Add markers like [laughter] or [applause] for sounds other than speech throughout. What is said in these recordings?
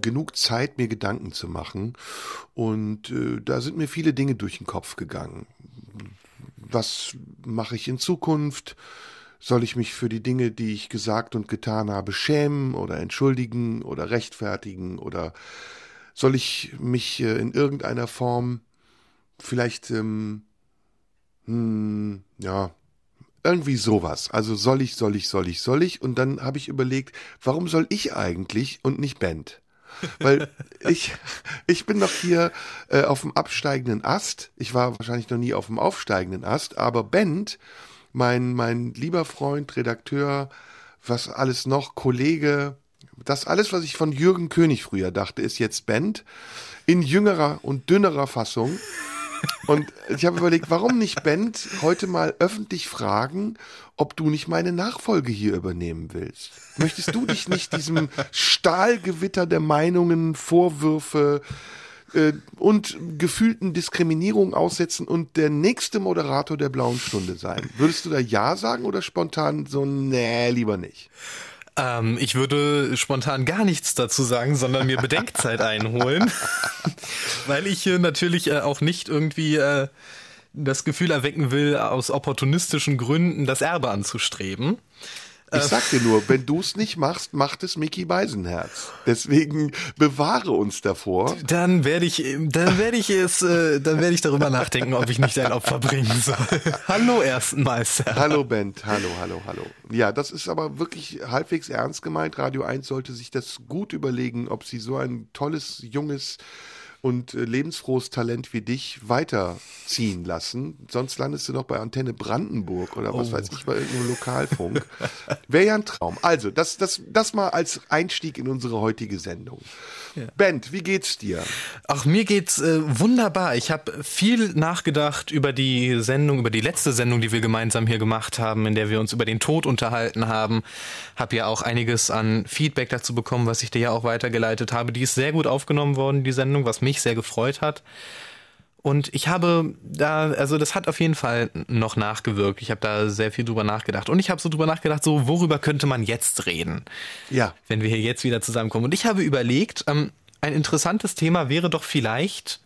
genug Zeit, mir Gedanken zu machen. Und äh, da sind mir viele Dinge durch den Kopf gegangen. Was mache ich in Zukunft? Soll ich mich für die Dinge, die ich gesagt und getan habe, schämen oder entschuldigen oder rechtfertigen? Oder soll ich mich äh, in irgendeiner Form vielleicht, ähm, hm, ja, irgendwie sowas. Also soll ich, soll ich, soll ich, soll ich? Und dann habe ich überlegt, warum soll ich eigentlich und nicht Band? Weil ich, ich bin noch hier äh, auf dem absteigenden Ast. Ich war wahrscheinlich noch nie auf dem aufsteigenden Ast, aber Bent, mein, mein lieber Freund, Redakteur, was alles noch, Kollege, das alles, was ich von Jürgen König früher dachte, ist jetzt Bent in jüngerer und dünnerer Fassung. Und ich habe überlegt, warum nicht Bent heute mal öffentlich fragen, ob du nicht meine Nachfolge hier übernehmen willst. Möchtest du dich nicht diesem Stahlgewitter der Meinungen, Vorwürfe äh, und gefühlten Diskriminierung aussetzen und der nächste Moderator der blauen Stunde sein? Würdest du da Ja sagen oder spontan so, nee, lieber nicht? Ähm, ich würde spontan gar nichts dazu sagen, sondern mir Bedenkzeit einholen, [laughs] weil ich äh, natürlich äh, auch nicht irgendwie äh, das Gefühl erwecken will, aus opportunistischen Gründen das Erbe anzustreben. Ich sag dir nur, wenn du es nicht machst, macht es Mickey Beisenherz. Deswegen bewahre uns davor. Dann werde ich, dann werde ich es, äh, dann werde ich darüber nachdenken, ob ich nicht ein Opfer bringen soll. [laughs] hallo ersten Meister. Hallo Bent, hallo, hallo, hallo. Ja, das ist aber wirklich halbwegs ernst gemeint. Radio 1 sollte sich das gut überlegen, ob sie so ein tolles, junges, und äh, lebensfrohes Talent wie dich weiterziehen lassen. Sonst landest du noch bei Antenne Brandenburg oder was oh. weiß ich, bei irgendeinem Lokalfunk. Wäre ja ein Traum. Also, das, das, das mal als Einstieg in unsere heutige Sendung. Ja. Bent, wie geht's dir? Ach, mir geht's äh, wunderbar. Ich habe viel nachgedacht über die Sendung, über die letzte Sendung, die wir gemeinsam hier gemacht haben, in der wir uns über den Tod unterhalten haben. Hab ja auch einiges an Feedback dazu bekommen, was ich dir ja auch weitergeleitet habe. Die ist sehr gut aufgenommen worden, die Sendung, was mich sehr gefreut hat. Und ich habe da, also das hat auf jeden Fall noch nachgewirkt. Ich habe da sehr viel drüber nachgedacht. Und ich habe so drüber nachgedacht, so worüber könnte man jetzt reden? Ja. Wenn wir hier jetzt wieder zusammenkommen. Und ich habe überlegt, ähm, ein interessantes Thema wäre doch vielleicht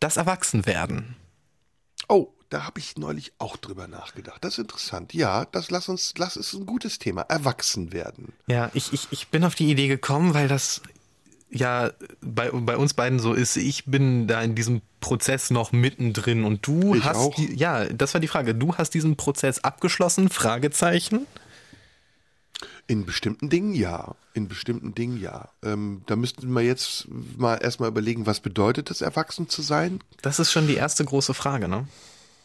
das Erwachsenwerden. Oh, da habe ich neulich auch drüber nachgedacht. Das ist interessant. Ja, das lass uns, lass es ein gutes Thema. Erwachsenwerden. Ja, ich, ich, ich bin auf die Idee gekommen, weil das ja bei, bei uns beiden so ist, ich bin da in diesem Prozess noch mittendrin und du ich hast. Die, ja, das war die Frage. Du hast diesen Prozess abgeschlossen? Fragezeichen. In bestimmten Dingen ja. In bestimmten Dingen ja. Ähm, da müssten wir jetzt mal erstmal überlegen, was bedeutet es, erwachsen zu sein? Das ist schon die erste große Frage, ne?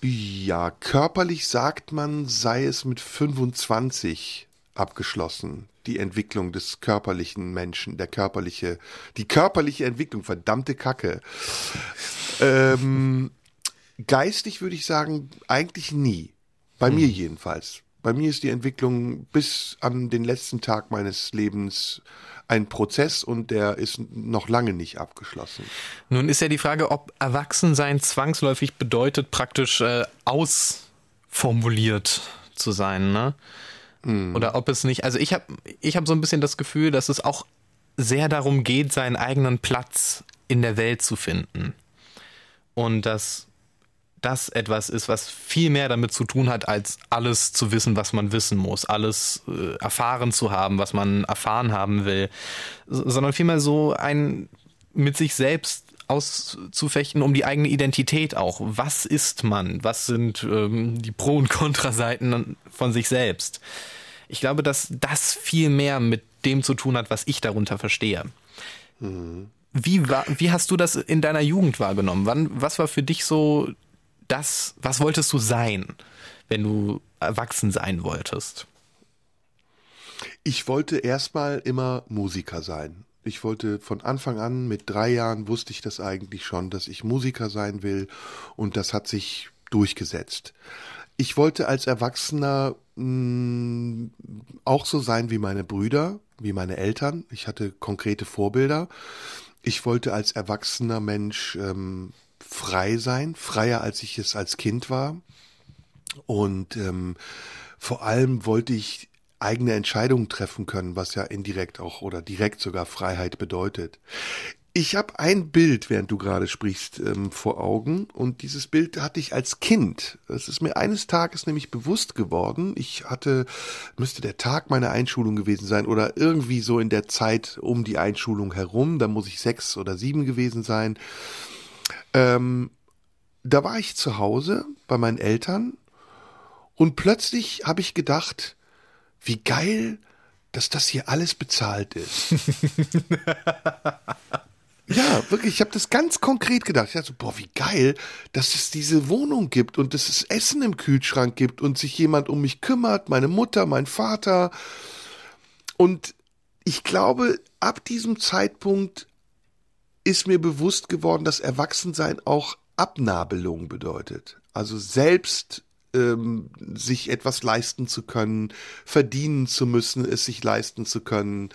Ja, körperlich sagt man, sei es mit 25 abgeschlossen die Entwicklung des körperlichen Menschen, der körperliche, die körperliche Entwicklung, verdammte Kacke. Ähm, geistig würde ich sagen, eigentlich nie. Bei hm. mir jedenfalls. Bei mir ist die Entwicklung bis an den letzten Tag meines Lebens ein Prozess und der ist noch lange nicht abgeschlossen. Nun ist ja die Frage, ob Erwachsensein zwangsläufig bedeutet, praktisch äh, ausformuliert zu sein, ne? Mhm. Oder ob es nicht, also ich habe ich hab so ein bisschen das Gefühl, dass es auch sehr darum geht, seinen eigenen Platz in der Welt zu finden. Und dass das etwas ist, was viel mehr damit zu tun hat, als alles zu wissen, was man wissen muss, alles äh, erfahren zu haben, was man erfahren haben will, sondern vielmehr so ein mit sich selbst auszufechten, um die eigene Identität auch. Was ist man? Was sind ähm, die Pro- und Kontraseiten von sich selbst? Ich glaube, dass das viel mehr mit dem zu tun hat, was ich darunter verstehe. Mhm. Wie, war, wie hast du das in deiner Jugend wahrgenommen? Wann, was war für dich so das, was wolltest du sein, wenn du erwachsen sein wolltest? Ich wollte erstmal immer Musiker sein. Ich wollte von Anfang an, mit drei Jahren wusste ich das eigentlich schon, dass ich Musiker sein will und das hat sich durchgesetzt. Ich wollte als Erwachsener mh, mm, auch so sein wie meine Brüder, wie meine Eltern. Ich hatte konkrete Vorbilder. Ich wollte als erwachsener Mensch ähm, frei sein, freier als ich es als Kind war. Und ähm, vor allem wollte ich eigene Entscheidungen treffen können, was ja indirekt auch oder direkt sogar Freiheit bedeutet. Ich habe ein Bild, während du gerade sprichst, ähm, vor Augen und dieses Bild hatte ich als Kind. Es ist mir eines Tages nämlich bewusst geworden. Ich hatte, müsste der Tag meiner Einschulung gewesen sein oder irgendwie so in der Zeit um die Einschulung herum. Da muss ich sechs oder sieben gewesen sein. Ähm, da war ich zu Hause bei meinen Eltern und plötzlich habe ich gedacht, wie geil, dass das hier alles bezahlt ist. [laughs] Ja, wirklich, ich habe das ganz konkret gedacht. Ich dachte so, boah, wie geil, dass es diese Wohnung gibt und dass es Essen im Kühlschrank gibt und sich jemand um mich kümmert, meine Mutter, mein Vater. Und ich glaube, ab diesem Zeitpunkt ist mir bewusst geworden, dass Erwachsensein auch Abnabelung bedeutet. Also selbst ähm, sich etwas leisten zu können, verdienen zu müssen, es sich leisten zu können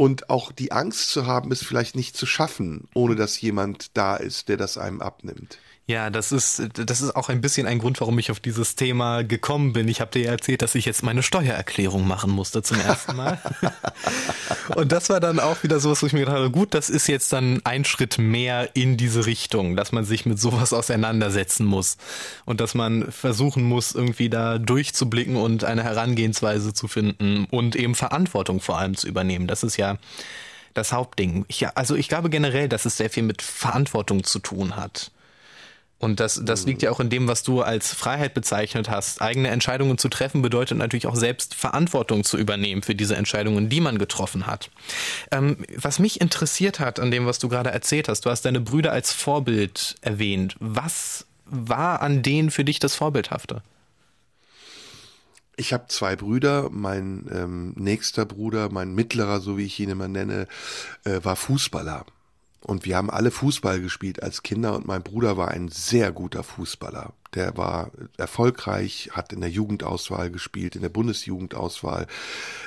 und auch die Angst zu haben, es vielleicht nicht zu schaffen, ohne dass jemand da ist, der das einem abnimmt. Ja, das ist, das ist auch ein bisschen ein Grund, warum ich auf dieses Thema gekommen bin. Ich habe dir ja erzählt, dass ich jetzt meine Steuererklärung machen musste zum ersten Mal. [laughs] und das war dann auch wieder sowas, wo ich mir gedacht habe, gut, das ist jetzt dann ein Schritt mehr in diese Richtung, dass man sich mit sowas auseinandersetzen muss und dass man versuchen muss, irgendwie da durchzublicken und eine Herangehensweise zu finden und eben Verantwortung vor allem zu übernehmen. Das ist ja das Hauptding. Ich, also ich glaube generell, dass es sehr viel mit Verantwortung zu tun hat. Und das, das liegt ja auch in dem, was du als Freiheit bezeichnet hast. Eigene Entscheidungen zu treffen bedeutet natürlich auch selbst Verantwortung zu übernehmen für diese Entscheidungen, die man getroffen hat. Ähm, was mich interessiert hat an dem, was du gerade erzählt hast, du hast deine Brüder als Vorbild erwähnt. Was war an denen für dich das Vorbildhafte? Ich habe zwei Brüder. Mein ähm, nächster Bruder, mein mittlerer, so wie ich ihn immer nenne, äh, war Fußballer. Und wir haben alle Fußball gespielt als Kinder und mein Bruder war ein sehr guter Fußballer. Der war erfolgreich, hat in der Jugendauswahl gespielt, in der Bundesjugendauswahl,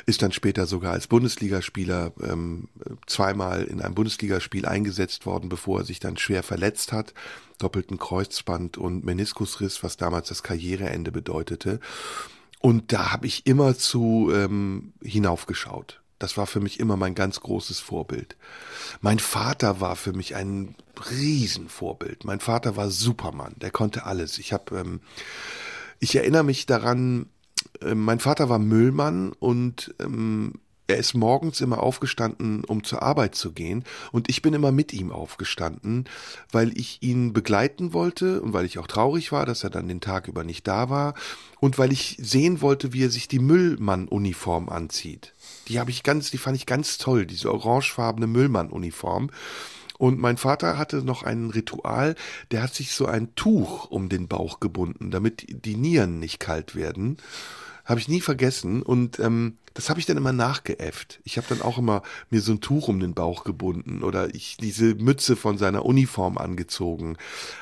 ist dann später sogar als Bundesligaspieler ähm, zweimal in einem Bundesligaspiel eingesetzt worden, bevor er sich dann schwer verletzt hat. Doppelten Kreuzband und Meniskusriss, was damals das Karriereende bedeutete. Und da habe ich immer zu ähm, hinaufgeschaut. Das war für mich immer mein ganz großes Vorbild. Mein Vater war für mich ein Riesenvorbild. Mein Vater war Supermann, der konnte alles. Ich habe, ähm, ich erinnere mich daran, äh, mein Vater war Müllmann und ähm, er ist morgens immer aufgestanden, um zur Arbeit zu gehen, und ich bin immer mit ihm aufgestanden, weil ich ihn begleiten wollte und weil ich auch traurig war, dass er dann den Tag über nicht da war und weil ich sehen wollte, wie er sich die Müllmann-Uniform anzieht. Die habe ich ganz, die fand ich ganz toll, diese orangefarbene Müllmann-Uniform. Und mein Vater hatte noch ein Ritual, der hat sich so ein Tuch um den Bauch gebunden, damit die Nieren nicht kalt werden. Habe ich nie vergessen. Und ähm, das habe ich dann immer nachgeäfft. Ich habe dann auch immer mir so ein Tuch um den Bauch gebunden oder ich diese Mütze von seiner Uniform angezogen.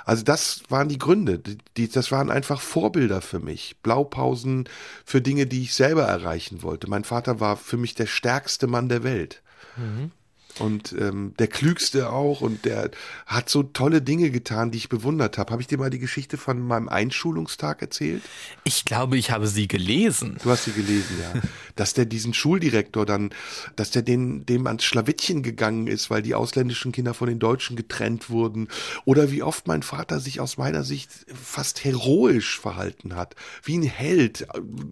Also das waren die Gründe. Die, das waren einfach Vorbilder für mich. Blaupausen für Dinge, die ich selber erreichen wollte. Mein Vater war für mich der stärkste Mann der Welt. Mhm und ähm, der klügste auch und der hat so tolle Dinge getan, die ich bewundert habe. Habe ich dir mal die Geschichte von meinem Einschulungstag erzählt? Ich glaube, ich habe sie gelesen. Du hast sie gelesen, ja. [laughs] dass der diesen Schuldirektor dann, dass der den, dem ans Schlawittchen gegangen ist, weil die ausländischen Kinder von den Deutschen getrennt wurden. Oder wie oft mein Vater sich aus meiner Sicht fast heroisch verhalten hat. Wie ein Held.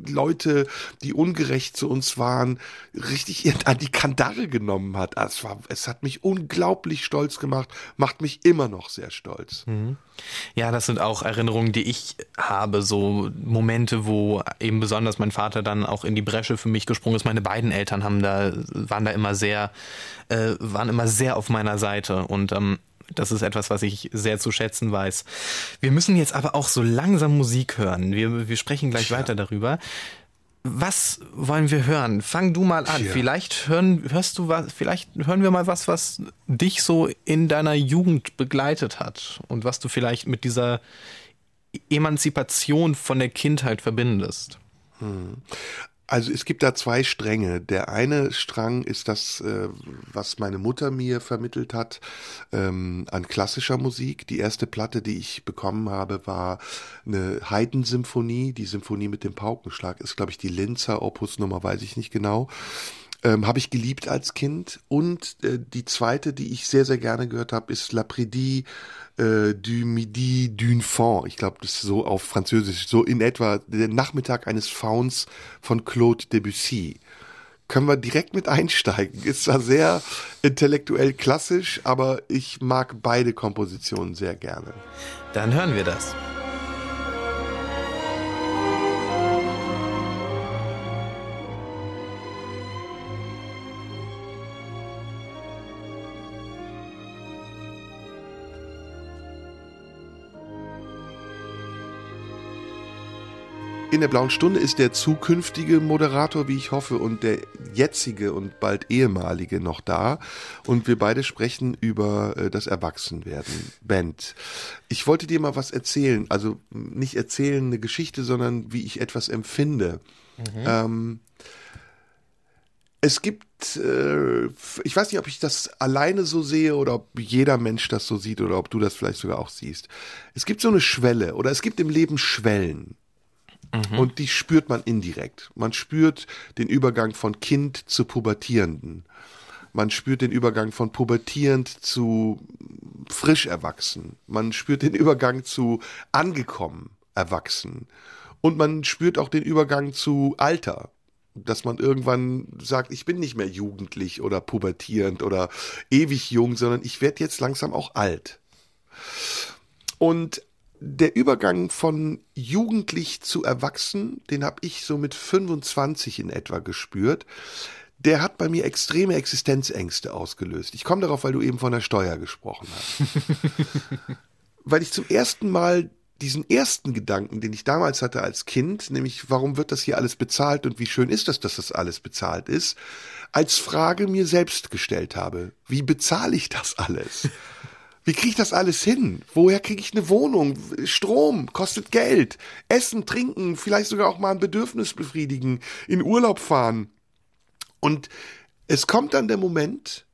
Leute, die ungerecht zu uns waren, richtig [laughs] an die Kandare genommen hat. Das war war, es hat mich unglaublich stolz gemacht, macht mich immer noch sehr stolz. Mhm. Ja, das sind auch Erinnerungen, die ich habe, so Momente, wo eben besonders mein Vater dann auch in die Bresche für mich gesprungen ist. Meine beiden Eltern haben da, waren da immer sehr, äh, waren immer sehr auf meiner Seite und ähm, das ist etwas, was ich sehr zu schätzen weiß. Wir müssen jetzt aber auch so langsam Musik hören. Wir, wir sprechen gleich ja. weiter darüber. Was wollen wir hören? Fang du mal an. Tja. Vielleicht hören, hörst du was, vielleicht hören wir mal was, was dich so in deiner Jugend begleitet hat und was du vielleicht mit dieser Emanzipation von der Kindheit verbindest. Also es gibt da zwei Stränge. Der eine Strang ist das, äh, was meine Mutter mir vermittelt hat ähm, an klassischer Musik. Die erste Platte, die ich bekommen habe, war eine Haydn-Symphonie. Die Symphonie mit dem Paukenschlag ist, glaube ich, die Linzer Opusnummer, weiß ich nicht genau. Ähm, habe ich geliebt als Kind. Und äh, die zweite, die ich sehr, sehr gerne gehört habe, ist L'Après-Midi äh, du Midi d'une Faun. Ich glaube, das ist so auf Französisch, so in etwa der Nachmittag eines Fauns von Claude Debussy. Können wir direkt mit einsteigen. Ist zwar sehr intellektuell klassisch, aber ich mag beide Kompositionen sehr gerne. Dann hören wir das. In der blauen Stunde ist der zukünftige Moderator, wie ich hoffe, und der jetzige und bald ehemalige noch da. Und wir beide sprechen über äh, das Erwachsenwerden. Band. Ich wollte dir mal was erzählen. Also nicht erzählen eine Geschichte, sondern wie ich etwas empfinde. Ähm, es gibt, äh, ich weiß nicht, ob ich das alleine so sehe oder ob jeder Mensch das so sieht oder ob du das vielleicht sogar auch siehst. Es gibt so eine Schwelle oder es gibt im Leben Schwellen. Und die spürt man indirekt. Man spürt den Übergang von Kind zu Pubertierenden. Man spürt den Übergang von pubertierend zu frisch erwachsen. Man spürt den Übergang zu angekommen erwachsen. Und man spürt auch den Übergang zu Alter. Dass man irgendwann sagt, ich bin nicht mehr jugendlich oder pubertierend oder ewig jung, sondern ich werde jetzt langsam auch alt. Und der Übergang von jugendlich zu erwachsen, den habe ich so mit 25 in etwa gespürt. Der hat bei mir extreme Existenzängste ausgelöst. Ich komme darauf, weil du eben von der Steuer gesprochen hast. [laughs] weil ich zum ersten Mal diesen ersten Gedanken, den ich damals hatte als Kind, nämlich warum wird das hier alles bezahlt und wie schön ist das, dass das alles bezahlt ist, als Frage mir selbst gestellt habe. Wie bezahle ich das alles? [laughs] Wie kriege ich das alles hin? Woher kriege ich eine Wohnung? Strom kostet Geld. Essen, trinken, vielleicht sogar auch mal ein Bedürfnis befriedigen, in Urlaub fahren. Und es kommt dann der Moment,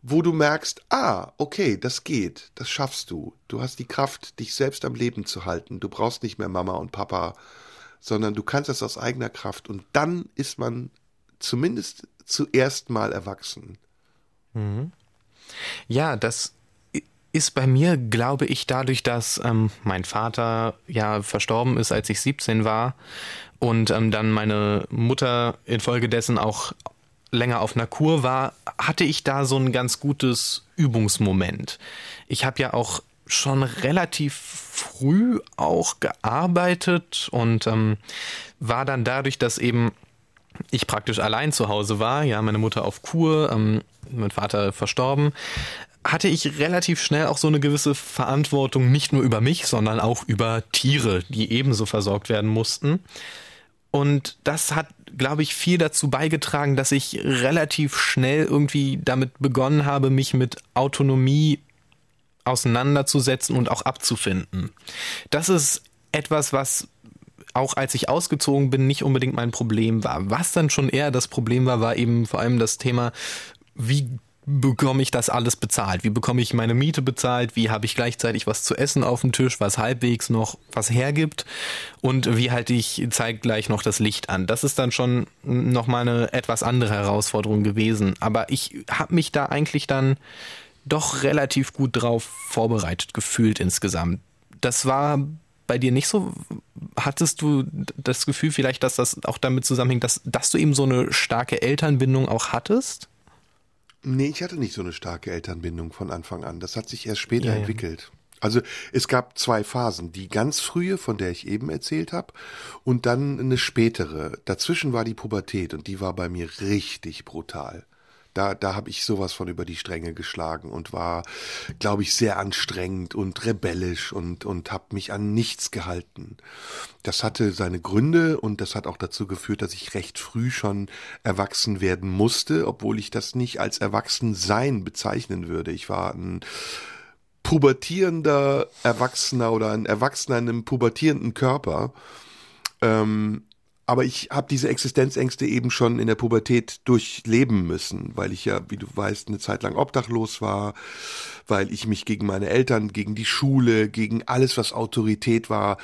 wo du merkst, ah, okay, das geht, das schaffst du. Du hast die Kraft, dich selbst am Leben zu halten. Du brauchst nicht mehr Mama und Papa, sondern du kannst das aus eigener Kraft. Und dann ist man zumindest zuerst mal erwachsen. Ja, das ist bei mir, glaube ich, dadurch, dass ähm, mein Vater ja verstorben ist, als ich 17 war und ähm, dann meine Mutter infolgedessen auch länger auf einer Kur war, hatte ich da so ein ganz gutes Übungsmoment. Ich habe ja auch schon relativ früh auch gearbeitet und ähm, war dann dadurch, dass eben ich praktisch allein zu Hause war, ja, meine Mutter auf Kur, ähm, mein Vater verstorben, hatte ich relativ schnell auch so eine gewisse Verantwortung, nicht nur über mich, sondern auch über Tiere, die ebenso versorgt werden mussten. Und das hat, glaube ich, viel dazu beigetragen, dass ich relativ schnell irgendwie damit begonnen habe, mich mit Autonomie auseinanderzusetzen und auch abzufinden. Das ist etwas, was auch als ich ausgezogen bin, nicht unbedingt mein Problem war. Was dann schon eher das Problem war, war eben vor allem das Thema, wie bekomme ich das alles bezahlt? Wie bekomme ich meine Miete bezahlt? Wie habe ich gleichzeitig was zu essen auf dem Tisch, was halbwegs noch was hergibt? Und wie halte ich zeitgleich noch das Licht an? Das ist dann schon nochmal eine etwas andere Herausforderung gewesen. Aber ich habe mich da eigentlich dann doch relativ gut drauf vorbereitet gefühlt insgesamt. Das war bei dir nicht so? Hattest du das Gefühl vielleicht, dass das auch damit zusammenhängt, dass, dass du eben so eine starke Elternbindung auch hattest? Nee, ich hatte nicht so eine starke Elternbindung von Anfang an. Das hat sich erst später Ja, ja. entwickelt. Also es gab zwei Phasen. Die ganz frühe, von der ich eben erzählt habe, und dann eine spätere. Dazwischen war die Pubertät und die war bei mir richtig brutal. Da, da habe ich sowas von über die Stränge geschlagen und war, glaube ich, sehr anstrengend und rebellisch und, und habe mich an nichts gehalten. Das hatte seine Gründe und das hat auch dazu geführt, dass ich recht früh schon erwachsen werden musste, obwohl ich das nicht als Erwachsensein bezeichnen würde. Ich war ein pubertierender Erwachsener oder ein Erwachsener in einem pubertierenden Körper. Ähm, aber ich habe diese Existenzängste eben schon in der Pubertät durchleben müssen, weil ich ja, wie du weißt, eine Zeit lang obdachlos war, weil ich mich gegen meine Eltern, gegen die Schule, gegen alles, was Autorität war,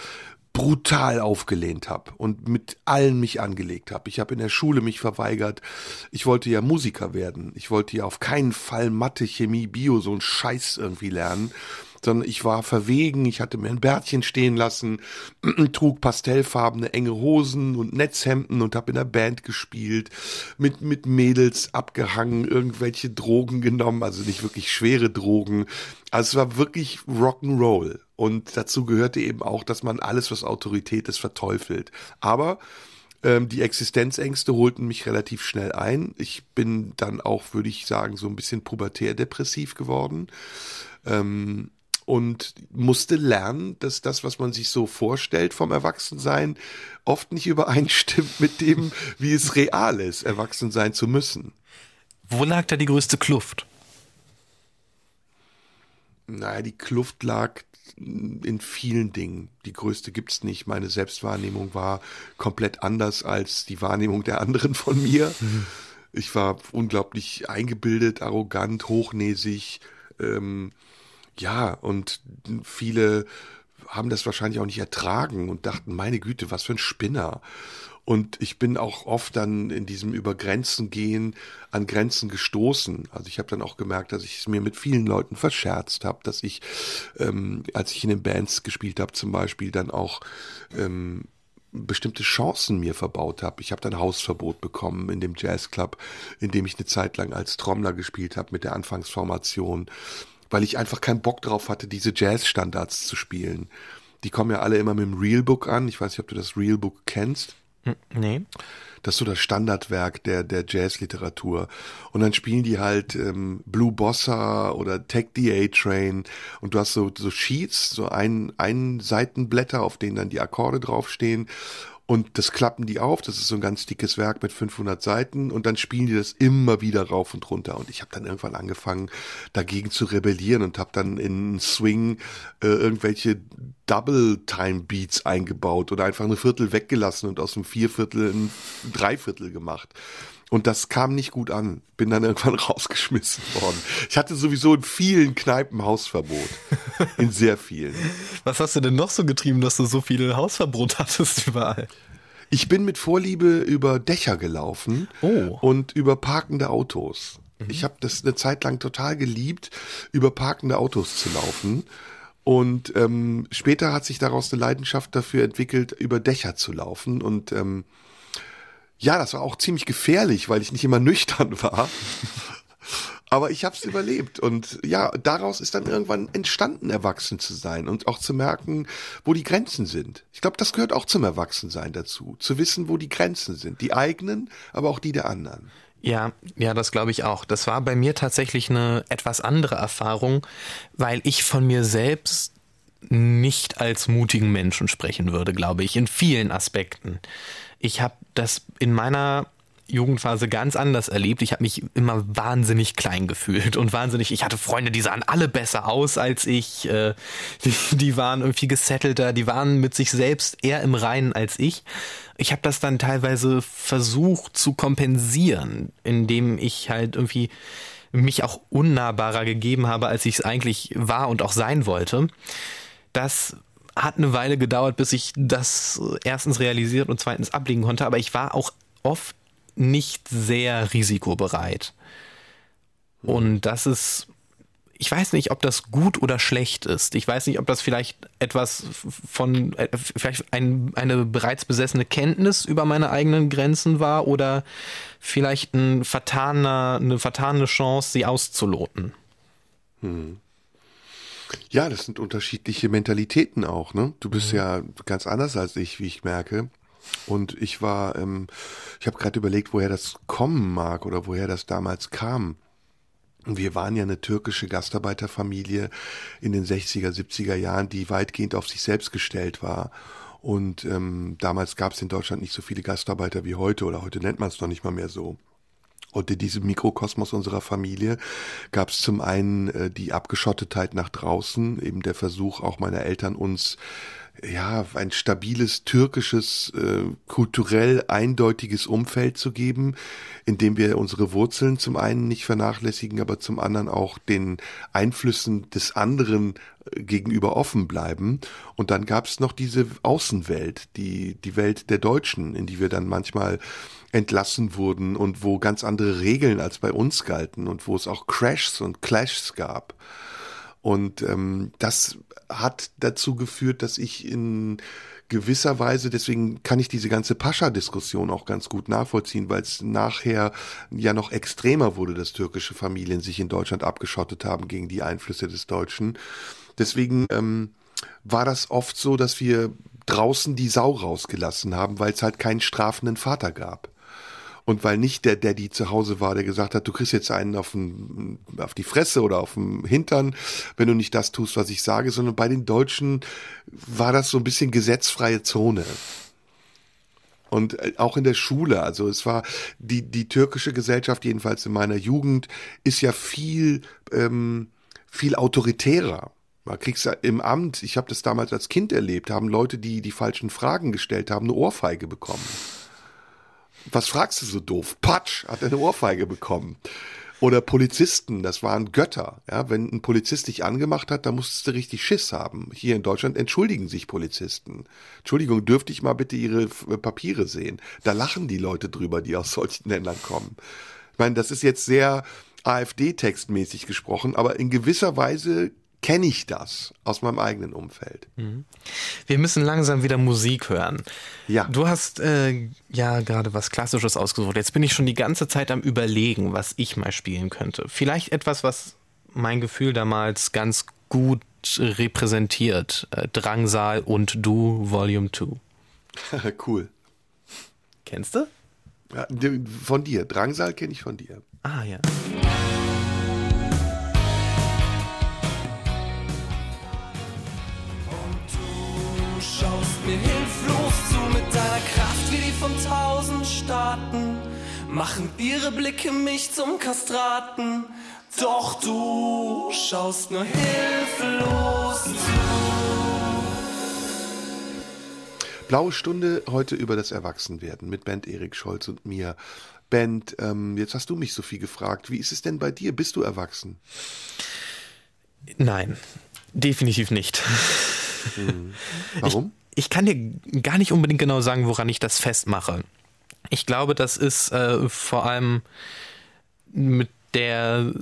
brutal aufgelehnt habe und mit allen mich angelegt habe. Ich habe in der Schule mich verweigert. Ich wollte ja Musiker werden. Ich wollte ja auf keinen Fall Mathe, Chemie, Bio so ein Scheiß irgendwie lernen sondern ich war verwegen, ich hatte mir ein Bärtchen stehen lassen, [clears throat] trug pastellfarbene enge Hosen und Netzhemden und habe in der Band gespielt, mit, mit Mädels abgehangen, irgendwelche Drogen genommen, also nicht wirklich schwere Drogen. Also es war wirklich Rock'n'Roll. Und dazu gehörte eben auch, dass man alles, was Autorität ist, verteufelt. Aber ähm, die Existenzängste holten mich relativ schnell ein. Ich bin dann auch, würde ich sagen, so ein bisschen pubertär depressiv geworden. Ähm, und musste lernen, dass das, was man sich so vorstellt vom Erwachsensein, oft nicht [laughs] übereinstimmt mit dem, wie es real ist, erwachsen sein zu müssen. Wo lag da die größte Kluft? Naja, die Kluft lag in vielen Dingen. Die größte gibt's nicht. Meine Selbstwahrnehmung war komplett anders als die Wahrnehmung der anderen von mir. Ich war unglaublich eingebildet, arrogant, hochnäsig, ähm, ja, und viele haben das wahrscheinlich auch nicht ertragen und dachten, meine Güte, was für ein Spinner. Und ich bin auch oft dann in diesem über Grenzen gehen an Grenzen gestoßen. Also ich habe dann auch gemerkt, dass ich es mir mit vielen Leuten verscherzt habe, dass ich, ähm, als ich in den Bands gespielt habe, zum Beispiel dann auch ähm, bestimmte Chancen mir verbaut habe. Ich habe dann Hausverbot bekommen in dem Jazzclub, in dem ich eine Zeit lang als Trommler gespielt habe mit der Anfangsformation weil ich einfach keinen Bock drauf hatte, diese Jazz-Standards zu spielen. Die kommen ja alle immer mit dem Realbook an. Ich weiß nicht, ob du das Realbook kennst. Hm, nee. Das ist so das Standardwerk der, der Jazzliteratur. Und dann spielen die halt ähm, Blue Bossa oder Tech the A-Train und du hast so, so Sheets, so ein, ein Seitenblätter, auf denen dann die Akkorde draufstehen und das klappen die auf, das ist so ein ganz dickes Werk mit 500 Seiten und dann spielen die das immer wieder rauf und runter. Und ich habe dann irgendwann angefangen, dagegen zu rebellieren und habe dann in Swing äh, irgendwelche Double-Time-Beats eingebaut oder einfach eine Viertel weggelassen und aus dem Vierviertel ein Dreiviertel gemacht. Und das kam nicht gut an. Bin dann irgendwann [laughs] rausgeschmissen worden. Ich hatte sowieso in vielen Kneipen Hausverbot. In sehr vielen. Was hast du denn noch so getrieben, dass du so viele Hausverbot hattest überall? Ich bin mit Vorliebe über Dächer gelaufen oh. und über parkende Autos. Mhm. Ich habe das eine Zeit lang total geliebt, über parkende Autos zu laufen. Und ähm, später hat sich daraus eine Leidenschaft dafür entwickelt, über Dächer zu laufen. Und ähm, ja, das war auch ziemlich gefährlich, weil ich nicht immer nüchtern war. Aber ich habe es überlebt und ja, daraus ist dann irgendwann entstanden, erwachsen zu sein und auch zu merken, wo die Grenzen sind. Ich glaube, das gehört auch zum Erwachsensein dazu, zu wissen, wo die Grenzen sind, die eigenen, aber auch die der anderen. Ja, ja, das glaube ich auch. Das war bei mir tatsächlich eine etwas andere Erfahrung, weil ich von mir selbst nicht als mutigen Menschen sprechen würde, glaube ich, in vielen Aspekten. Ich habe das in meiner Jugendphase ganz anders erlebt. Ich habe mich immer wahnsinnig klein gefühlt und wahnsinnig. Ich hatte Freunde, die sahen alle besser aus als ich. Äh, die, [laughs] die waren irgendwie gesettelter, die waren mit sich selbst eher im Reinen als ich. Ich habe das dann teilweise versucht zu kompensieren, indem ich halt irgendwie mich auch unnahbarer gegeben habe, als ich es eigentlich war und auch sein wollte. Das hat eine Weile gedauert, bis ich das erstens realisiert und zweitens ablegen konnte, aber ich war auch oft nicht sehr risikobereit. Und das ist, ich weiß nicht, ob das gut oder schlecht ist. Ich weiß nicht, ob das vielleicht etwas von, äh, vielleicht ein, eine bereits besessene Kenntnis über meine eigenen Grenzen war oder vielleicht ein vertaner, eine vertane Chance, sie auszuloten. Hm. Ja, das sind unterschiedliche Mentalitäten auch, ne? Du bist mhm. ja ganz anders als ich, wie ich merke. Und ich war, ähm, ich habe gerade überlegt, woher das kommen mag oder woher das damals kam. Wir waren ja eine türkische Gastarbeiterfamilie in den 60er, 70er Jahren, die weitgehend auf sich selbst gestellt war. Und ähm, damals gab es in Deutschland nicht so viele Gastarbeiter wie heute oder heute nennt man es noch nicht mal mehr so. Und in diesem Mikrokosmos unserer Familie gab es zum einen äh, die Abgeschottetheit nach draußen, eben der Versuch auch meiner Eltern uns ja, ein stabiles türkisches, äh, kulturell eindeutiges Umfeld zu geben, in dem wir unsere Wurzeln zum einen nicht vernachlässigen, aber zum anderen auch den Einflüssen des anderen äh, gegenüber offen bleiben. Und dann gab es noch diese Außenwelt, die, die Welt der Deutschen, in die wir dann manchmal entlassen wurden und wo ganz andere Regeln als bei uns galten und wo es auch Crashs und Clashs gab. Und ähm, das hat dazu geführt, dass ich in gewisser Weise, deswegen kann ich diese ganze Pascha-Diskussion auch ganz gut nachvollziehen, weil es nachher ja noch extremer wurde, dass türkische Familien sich in Deutschland abgeschottet haben gegen die Einflüsse des Deutschen. Deswegen ähm, war das oft so, dass wir draußen die Sau rausgelassen haben, weil es halt keinen strafenden Vater gab. Und weil nicht der Daddy zu Hause war, der gesagt hat, du kriegst jetzt einen auf, den, auf die Fresse oder auf den Hintern, wenn du nicht das tust, was ich sage, sondern bei den Deutschen war das so ein bisschen gesetzfreie Zone. Und äh, auch in der Schule, also es war die, die türkische Gesellschaft, jedenfalls in meiner Jugend, ist ja viel, ähm, viel autoritärer. Man kriegst im Amt, ich habe das damals als Kind erlebt, haben Leute, die die falschen Fragen gestellt haben, eine Ohrfeige bekommen. Was fragst du so doof? Patsch, hat eine Ohrfeige bekommen. Oder Polizisten, das waren Götter. Ja, wenn ein Polizist dich angemacht hat, dann musstest du richtig Schiss haben. Hier in Deutschland entschuldigen sich Polizisten. Entschuldigung, dürfte ich mal bitte Ihre Papiere sehen? Da lachen die Leute drüber, die aus solchen Ländern kommen. Ich meine, das ist jetzt sehr AfD-textmäßig gesprochen, aber in gewisser Weise kenne ich das aus meinem eigenen Umfeld. Mhm. Wir müssen langsam wieder Musik hören. Ja. Du hast äh, ja gerade was Klassisches ausgesucht. Jetzt bin ich schon die ganze Zeit am Überlegen, was ich mal spielen könnte. Vielleicht etwas, was mein Gefühl damals ganz gut repräsentiert. Äh, Drangsal und Du Volume 2. [laughs] cool. Kennst du? Ja, von dir. Drangsal kenne ich von dir. Ah ja. Mir hilflos zu mit deiner Kraft wie die von tausend Staaten. Machen ihre Blicke mich zum Kastraten. Doch du schaust nur hilflos zu. Blaue Stunde heute über das Erwachsenwerden mit Band Erik Scholz und mir. Band, ähm, jetzt hast du mich so viel gefragt. Wie ist es denn bei dir? Bist du erwachsen? Nein, definitiv nicht. Mhm. Warum? Ich kann dir gar nicht unbedingt genau sagen, woran ich das festmache. Ich glaube, das ist äh, vor allem mit der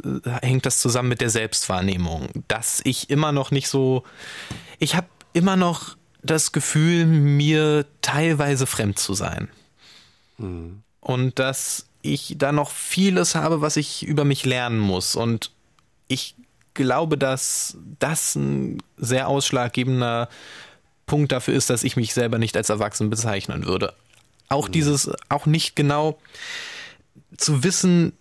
hängt das zusammen mit der Selbstwahrnehmung, dass ich immer noch nicht so ich habe immer noch das Gefühl, mir teilweise fremd zu sein. Mhm. Und dass ich da noch vieles habe, was ich über mich lernen muss. Und ich glaube, dass das ein sehr ausschlaggebender Punkt dafür ist, dass ich mich selber nicht als erwachsen bezeichnen würde. Auch mhm. dieses, auch nicht genau zu wissen,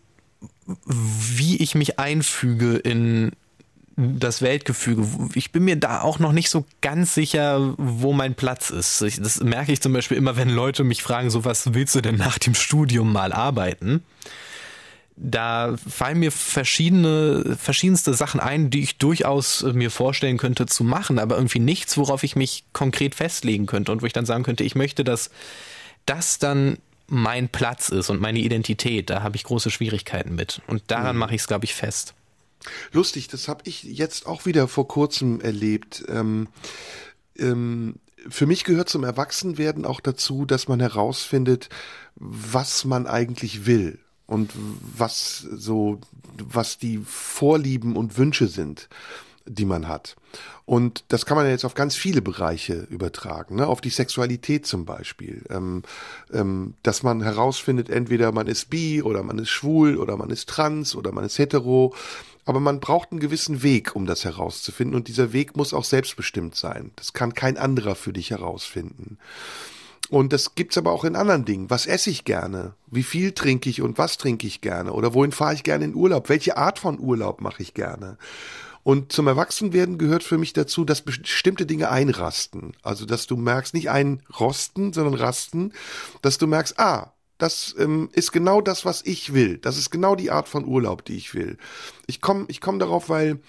wie ich mich einfüge in das Weltgefüge. Ich bin mir da auch noch nicht so ganz sicher, wo mein Platz ist. Das merke ich zum Beispiel immer, wenn Leute mich fragen, so was willst du denn nach dem Studium mal arbeiten? Da fallen mir verschiedene, verschiedenste Sachen ein, die ich durchaus äh, mir vorstellen könnte zu machen, aber irgendwie nichts, worauf ich mich konkret festlegen könnte und wo ich dann sagen könnte, ich möchte, dass das dann mein Platz ist und meine Identität. Da habe ich große Schwierigkeiten mit. Und daran mhm. mache ich es, glaube ich, fest. Lustig, das habe ich jetzt auch wieder vor kurzem erlebt. Ähm, ähm, für mich gehört zum Erwachsenwerden auch dazu, dass man herausfindet, was man eigentlich will und was so, was die Vorlieben und Wünsche sind, die man hat. Und das kann man jetzt auf ganz viele Bereiche übertragen, ne? auf die Sexualität zum Beispiel, ähm, ähm, dass man herausfindet, entweder man ist bi oder man ist schwul oder man ist trans oder man ist hetero, aber man braucht einen gewissen Weg, um das herauszufinden und dieser Weg muss auch selbstbestimmt sein. Das kann kein anderer für dich herausfinden. Und das gibt's aber auch in anderen Dingen. Was esse ich gerne? Wie viel trinke ich und was trinke ich gerne? Oder wohin fahre ich gerne in Urlaub? Welche Art von Urlaub mache ich gerne? Und zum Erwachsenwerden gehört für mich dazu, dass bestimmte Dinge einrasten. Also, dass du merkst, nicht einrosten, sondern rasten, dass du merkst, ah, das ähm, ist genau das, was ich will. Das ist genau die Art von Urlaub, die ich will. Ich komme ich komm darauf, weil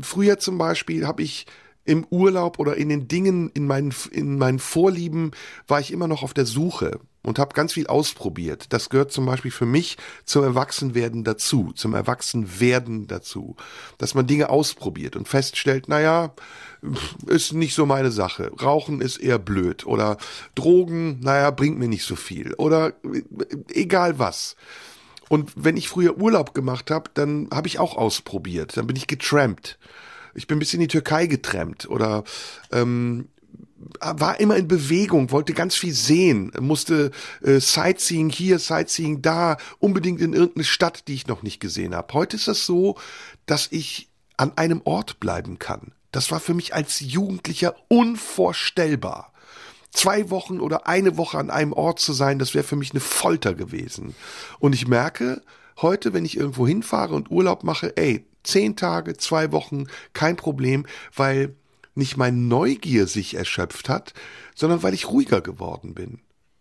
früher zum Beispiel habe ich im Urlaub oder in den Dingen, in meinen, in meinen Vorlieben war ich immer noch auf der Suche und habe ganz viel ausprobiert. Das gehört zum Beispiel für mich zum Erwachsenwerden dazu, zum Erwachsenwerden dazu, dass man Dinge ausprobiert und feststellt, naja, ist nicht so meine Sache. Rauchen ist eher blöd oder Drogen, naja, bringt mir nicht so viel oder egal was. Und wenn ich früher Urlaub gemacht habe, dann habe ich auch ausprobiert. Dann bin ich getrampt ich bin bisschen in die Türkei getrennt oder ähm, war immer in Bewegung, wollte ganz viel sehen, musste äh, Sightseeing hier, Sightseeing da, unbedingt in irgendeine Stadt, die ich noch nicht gesehen habe. Heute ist das so, dass ich an einem Ort bleiben kann. Das war für mich als Jugendlicher unvorstellbar. Zwei Wochen oder eine Woche an einem Ort zu sein, das wäre für mich eine Folter gewesen. Und ich merke heute, wenn ich irgendwo hinfahre und Urlaub mache, ey, zehn Tage, zwei Wochen, kein Problem, weil nicht mein Neugier sich erschöpft hat, sondern weil ich ruhiger geworden bin.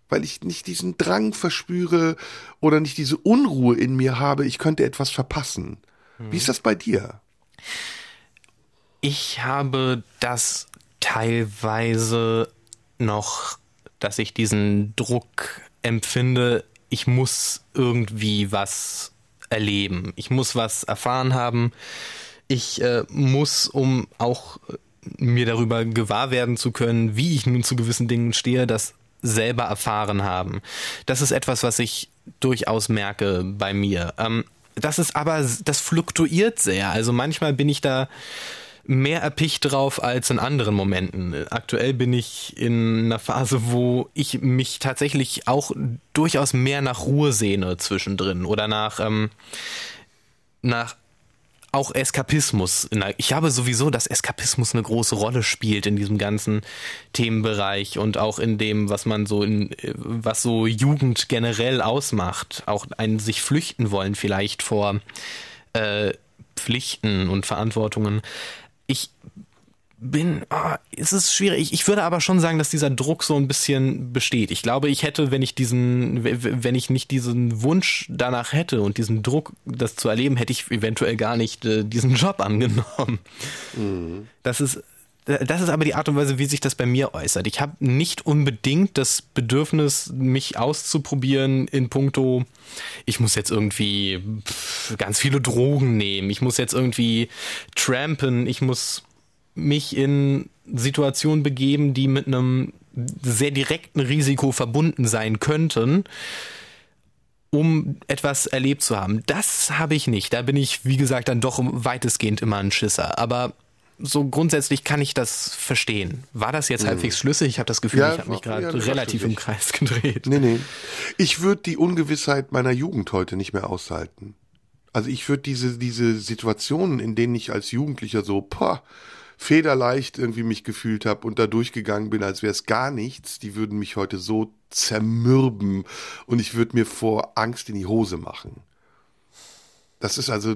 Weil ich nicht diesen Drang verspüre oder nicht diese Unruhe in mir habe, ich könnte etwas verpassen. Hm. Wie ist das bei dir? Ich habe das teilweise noch, dass ich diesen Druck empfinde, ich muss irgendwie was erleben. Ich muss was erfahren haben. Ich äh, muss, um auch äh, mir darüber gewahr werden zu können, wie ich nun zu gewissen Dingen stehe, das selber erfahren haben. Das ist etwas, was ich durchaus merke bei mir. Ähm, das ist aber, das fluktuiert sehr. Also manchmal bin ich da mehr erpicht drauf als in anderen Momenten. Aktuell bin ich in einer Phase, wo ich mich tatsächlich auch durchaus mehr nach Ruhe sehne zwischendrin oder nach, ähm, nach auch Eskapismus. Ich habe sowieso, dass Eskapismus eine große Rolle spielt in diesem ganzen Themenbereich und auch in dem, was man so in, was so Jugend generell ausmacht. Auch ein sich flüchten wollen vielleicht vor äh, Pflichten und Verantwortungen ich bin, oh, es ist schwierig. Ich würde aber schon sagen, dass dieser Druck so ein bisschen besteht. Ich glaube, ich hätte, wenn ich diesen, wenn ich nicht diesen Wunsch danach hätte und diesen Druck, das zu erleben, hätte ich eventuell gar nicht äh, diesen Job angenommen. Mhm. Das ist, das ist aber die Art und Weise, wie sich das bei mir äußert. Ich habe nicht unbedingt das Bedürfnis, mich auszuprobieren in puncto, ich muss jetzt irgendwie ganz viele Drogen nehmen, ich muss jetzt irgendwie trampen, ich muss mich in Situationen begeben, die mit einem sehr direkten Risiko verbunden sein könnten um etwas erlebt zu haben. Das habe ich nicht. Da bin ich, wie gesagt, dann doch weitestgehend immer ein Schisser. Aber so grundsätzlich kann ich das verstehen. War das jetzt hm. halbwegs schlüssig? Ich habe das Gefühl, ja, ich habe mich gerade ja, relativ im Kreis gedreht. Nee, nee. Ich würde die Ungewissheit meiner Jugend heute nicht mehr aushalten. Also ich würde diese, diese Situationen, in denen ich als Jugendlicher so, pah, federleicht irgendwie mich gefühlt habe und da durchgegangen bin, als wäre es gar nichts, die würden mich heute so zermürben und ich würde mir vor Angst in die Hose machen. Das ist also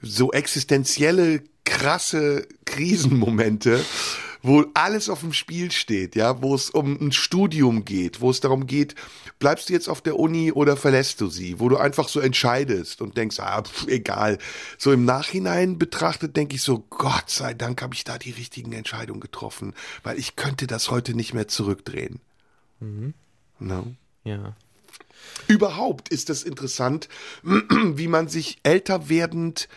so existenzielle krasse Krisenmomente, wo alles auf dem Spiel steht, ja, wo es um ein Studium geht, wo es darum geht, bleibst du jetzt auf der Uni oder verlässt du sie, wo du einfach so entscheidest und denkst, ah, pf, egal. So im Nachhinein betrachtet denke ich so, Gott sei Dank habe ich da die richtigen Entscheidungen getroffen, weil ich könnte das heute nicht mehr zurückdrehen. Mhm. No? Ja. Überhaupt ist es interessant, [clears throat] wie man sich älter werdend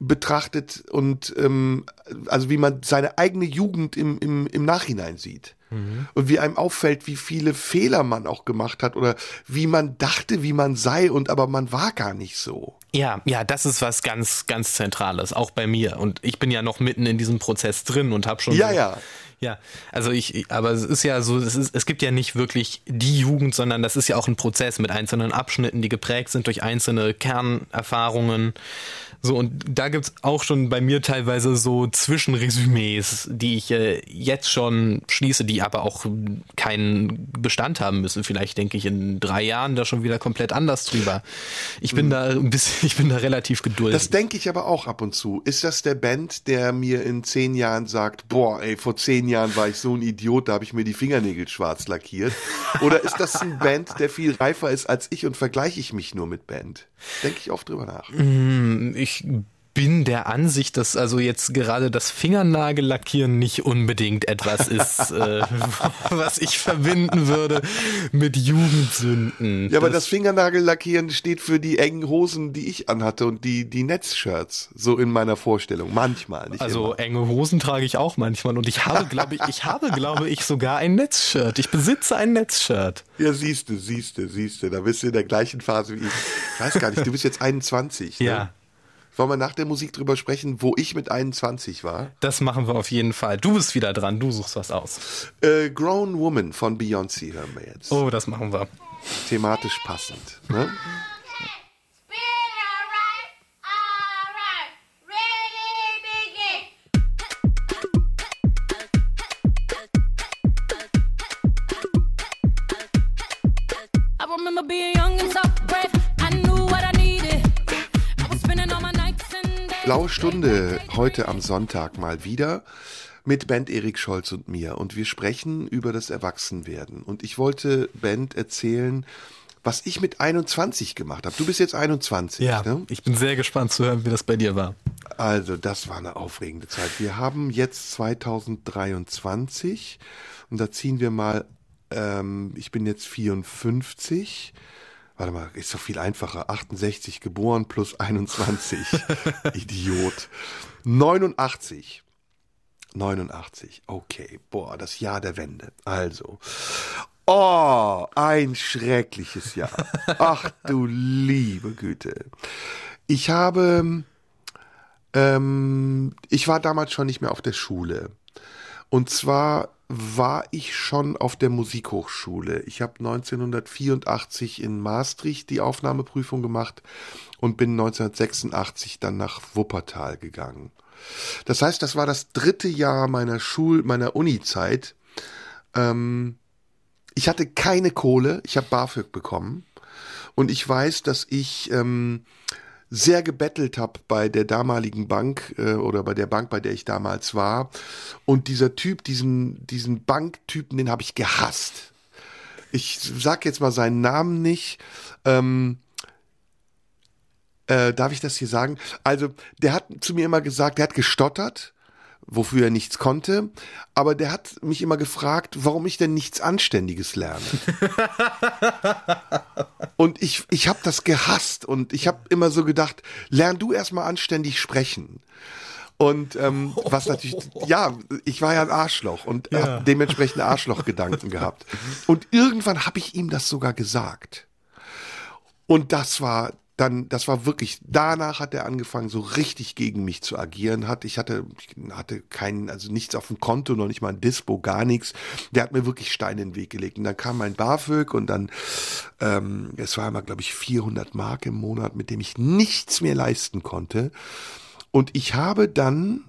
betrachtet und ähm, also wie man seine eigene Jugend im, im, im Nachhinein sieht. Mhm. Und wie einem auffällt, wie viele Fehler man auch gemacht hat oder wie man dachte, wie man sei und aber man war gar nicht so. Ja, ja, das ist was ganz, ganz Zentrales, auch bei mir. Und ich bin ja noch mitten in diesem Prozess drin und habe schon. Ja, so, ja. Ja, also ich, aber es ist ja so, es, ist, es gibt ja nicht wirklich die Jugend, sondern das ist ja auch ein Prozess mit einzelnen Abschnitten, die geprägt sind durch einzelne Kernerfahrungen So, und da gibt's auch schon bei mir teilweise so Zwischenresümees, die ich äh, jetzt schon schließe, die aber auch keinen Bestand haben müssen. Vielleicht denke ich in drei Jahren da schon wieder komplett anders drüber. Ich bin mhm. da ein bisschen, [laughs] ich bin da relativ geduldig. Das denke ich aber auch ab und zu. Ist das der Band, der mir in zehn Jahren sagt, boah, ey, vor zehn Jahren war ich so ein Idiot, da habe ich mir die Fingernägel schwarz lackiert? Oder ist das ein [laughs] Band, der viel reifer ist als ich und vergleiche ich mich nur mit Band? Denke ich oft drüber nach. Mm, ich bin der Ansicht, dass also jetzt gerade das Fingernagellackieren nicht unbedingt etwas ist, [laughs] äh, was ich verbinden würde mit Jugendsünden. Ja, aber das, das Fingernagellackieren steht für die engen Hosen, die ich anhatte und die, die Netzshirts, so in meiner Vorstellung. Manchmal, nicht Also immer. enge Hosen trage ich auch manchmal und ich habe, glaube ich, ich habe, glaube ich, sogar ein Netzshirt. Ich besitze ein Netzshirt. Ja, siehste, siehste, siehste, da bist du in der gleichen Phase wie ich. Ich weiß gar nicht, du bist jetzt 21. Ne? Ja. Wollen wir nach der Musik drüber sprechen, wo ich mit 21 war? Das machen wir auf jeden Fall. Du bist wieder dran, du suchst was aus. Äh, Grown Woman von Beyoncé hören wir jetzt. Oh, das machen wir. Thematisch passend. Ne? Blaue Stunde heute am Sonntag mal wieder mit Band Erik Scholz und mir und wir sprechen über das Erwachsenwerden und ich wollte Band erzählen, was ich mit 21 gemacht habe. Du bist jetzt 21. Ja, ne? ich bin sehr gespannt zu hören, wie das bei dir war. Also, das war eine aufregende Zeit. Wir haben jetzt 2023 und da ziehen wir mal, ähm, ich bin jetzt 54 warte mal, ist doch viel einfacher. 68 geboren plus 21. [laughs] Idiot. 89. 89. Okay. Boah, das Jahr der Wende. Also. Oh, ein schreckliches Jahr. Ach du liebe Güte. Ich habe, ähm, ich war damals schon nicht mehr auf der Schule. Und zwar war ich schon auf der Musikhochschule. Ich habe 1984 in Maastricht die Aufnahmeprüfung gemacht und bin 1986 dann nach Wuppertal gegangen. Das heißt, das war das dritte Jahr meiner Schul-, meiner Uni-Zeit. Ähm, ich hatte keine Kohle, ich habe BAföG bekommen. Und ich weiß, dass ich ähm, sehr gebettelt habe bei der damaligen Bank äh, oder bei der Bank, bei der ich damals war. Und dieser Typ, diesen, diesen Banktypen, den habe ich gehasst. Ich sag jetzt mal seinen Namen nicht. Ähm, äh, darf ich das hier sagen? Also, der hat zu mir immer gesagt, der hat gestottert wofür er nichts konnte. Aber der hat mich immer gefragt, warum ich denn nichts Anständiges lerne. [laughs] und ich, ich habe das gehasst und ich habe immer so gedacht, lern du erstmal anständig sprechen. Und ähm, was natürlich, [laughs] ja, ich war ja ein Arschloch und ja. habe dementsprechend Arschlochgedanken gehabt. [laughs] Und irgendwann habe ich ihm das sogar gesagt. Und das war dann, das war wirklich, danach hat er angefangen, so richtig gegen mich zu agieren. Hat, ich hatte, ich hatte keinen, also nichts auf dem Konto, noch nicht mal ein Dispo, gar nichts. Der hat mir wirklich Steine in den Weg gelegt. Und dann kam mein BAföG und dann, ähm, es war immer, glaube ich, 400 Mark im Monat, mit dem ich nichts mehr leisten konnte. Und ich habe dann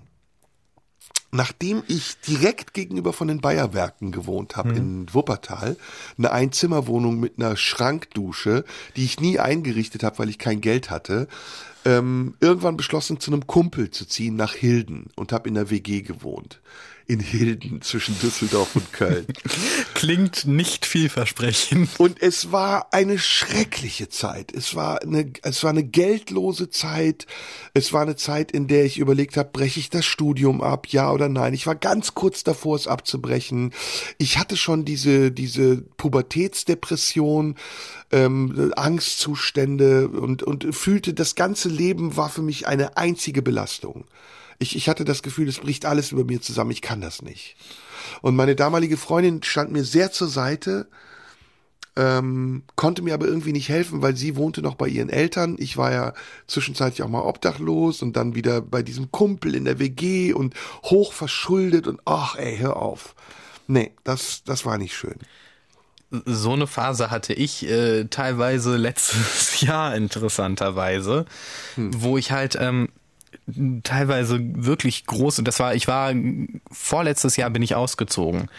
nachdem ich direkt gegenüber von den Bayerwerken gewohnt habe mhm. in Wuppertal, eine Einzimmerwohnung mit einer Schrankdusche, die ich nie eingerichtet habe, weil ich kein Geld hatte, ähm, irgendwann beschlossen, zu einem Kumpel zu ziehen nach Hilden und habe in der WG gewohnt in Hilden zwischen Düsseldorf und Köln. [laughs] Klingt nicht vielversprechend. Und es war eine schreckliche Zeit. Es war eine, es war eine geldlose Zeit. Es war eine Zeit, in der ich überlegt habe, breche ich das Studium ab, ja oder nein. Ich war ganz kurz davor, es abzubrechen. Ich hatte schon diese, diese Pubertätsdepression, ähm, Angstzustände und, und fühlte, das ganze Leben war für mich eine einzige Belastung. Ich, ich hatte das Gefühl, es bricht alles über mir zusammen, ich kann das nicht. Und meine damalige Freundin stand mir sehr zur Seite, ähm, konnte mir aber irgendwie nicht helfen, weil sie wohnte noch bei ihren Eltern. Ich war ja zwischenzeitlich auch mal obdachlos und dann wieder bei diesem Kumpel in der WG und hoch verschuldet und ach ey, hör auf. Nee, das, das war nicht schön. so eine Phase hatte ich äh, teilweise letztes [laughs] Jahr interessanterweise, hm. wo ich halt ähm, teilweise wirklich groß. Und das war, ich war vorletztes Jahr bin ich ausgezogen.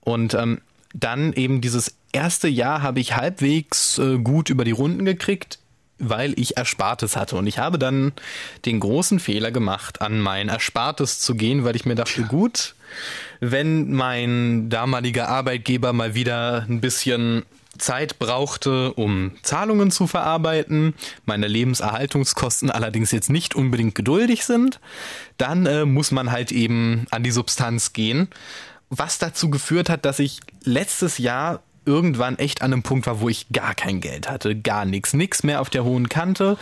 Und ähm, dann eben dieses erste Jahr habe ich halbwegs äh, gut über die Runden gekriegt, weil ich Erspartes hatte. Und ich habe dann den großen Fehler gemacht, an mein Erspartes zu gehen, weil ich mir dachte, gut, wenn mein damaliger Arbeitgeber mal wieder ein bisschen Zeit brauchte, um Zahlungen zu verarbeiten, meine Lebenserhaltungskosten allerdings jetzt nicht unbedingt geduldig sind, dann äh, muss man halt eben an die Substanz gehen. Was dazu geführt hat, dass ich letztes Jahr irgendwann echt an einem Punkt war, wo ich gar kein Geld hatte, gar nichts, nichts mehr auf der hohen Kante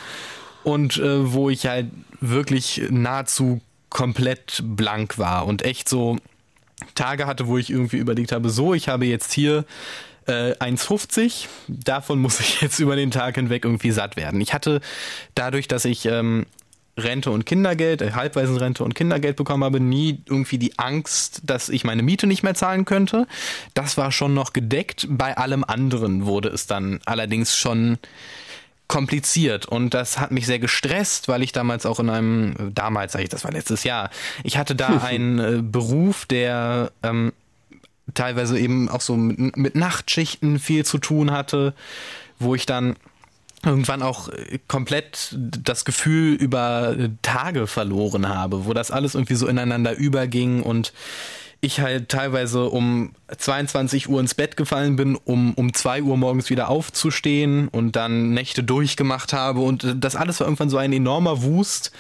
und äh, wo ich halt wirklich nahezu komplett blank war und echt so Tage hatte, wo ich irgendwie überlegt habe, so, ich habe jetzt hier äh, 1,50, davon muss ich jetzt über den Tag hinweg irgendwie satt werden. Ich hatte dadurch, dass ich ähm, Rente und Kindergeld, äh, Halbwaisenrente und Kindergeld bekommen habe, nie irgendwie die Angst, dass ich meine Miete nicht mehr zahlen könnte. Das war schon noch gedeckt. Bei allem anderen wurde es dann allerdings schon kompliziert und das hat mich sehr gestresst, weil ich damals auch in einem, damals sage ich, das war letztes Jahr, ich hatte da [laughs] einen äh, Beruf, der ähm, teilweise eben auch so mit, mit Nachtschichten viel zu tun hatte, wo ich dann irgendwann auch komplett das Gefühl über Tage verloren habe, wo das alles irgendwie so ineinander überging und ich halt teilweise um 22 Uhr ins Bett gefallen bin, um um 2 Uhr morgens wieder aufzustehen und dann Nächte durchgemacht habe. Und das alles war irgendwann so ein enormer Wust,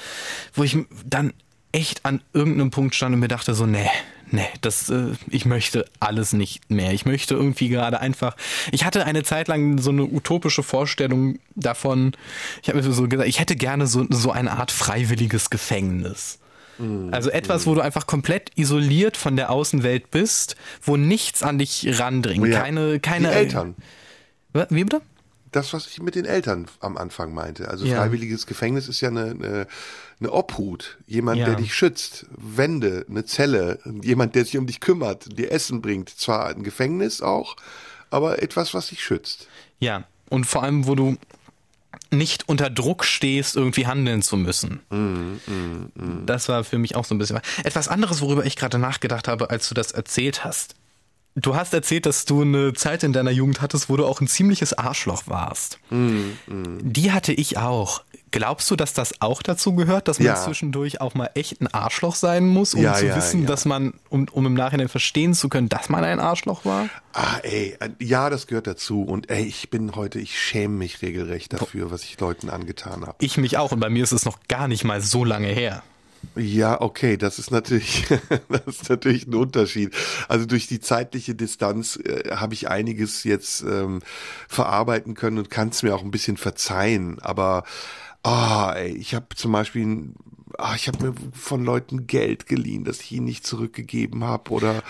wo ich dann echt an irgendeinem Punkt stand und mir dachte so, nee, nee, das, äh, ich möchte alles nicht mehr. Ich möchte irgendwie gerade einfach. Ich hatte eine Zeit lang so eine utopische Vorstellung davon. Ich habe mir so gesagt, ich hätte gerne so, so eine Art freiwilliges Gefängnis. Mhm. Also etwas, wo du einfach komplett isoliert von der Außenwelt bist, wo nichts an dich randringt. Oh ja. Keine, keine. Die Eltern. Wie bitte? Das, was ich mit den Eltern am Anfang meinte. Also ja. freiwilliges Gefängnis ist ja eine, eine eine Obhut, jemand, ja. der dich schützt, Wände, eine Zelle, jemand, der sich um dich kümmert, dir Essen bringt. Zwar ein Gefängnis auch, aber etwas, was dich schützt. Ja, und vor allem, wo du nicht unter Druck stehst, irgendwie handeln zu müssen. Mm, mm, mm. Das war für mich auch so ein bisschen. Etwas anderes, worüber ich gerade nachgedacht habe, als du das erzählt hast. Du hast erzählt, dass du eine Zeit in deiner Jugend hattest, wo du auch ein ziemliches Arschloch warst. Mm, mm. Die hatte ich auch. Glaubst du, dass das auch dazu gehört, dass man ja. zwischendurch auch mal echt ein Arschloch sein muss, um ja, zu ja, wissen, dass man, um, um im Nachhinein verstehen zu können, dass man ein Arschloch war? Ah, ey, ja, das gehört dazu. Und ey, ich bin heute, ich schäme mich regelrecht dafür, was ich Leuten angetan habe. Ich mich auch und bei mir ist es noch gar nicht mal so lange her. Ja, okay, das ist natürlich, [laughs] das ist natürlich ein Unterschied. Also durch die zeitliche Distanz äh, habe ich einiges jetzt ähm, verarbeiten können und kann es mir auch ein bisschen verzeihen. Aber ah, ey, ich habe zum Beispiel ah, ich habe mir von Leuten Geld geliehen, das ich ihnen nicht zurückgegeben habe oder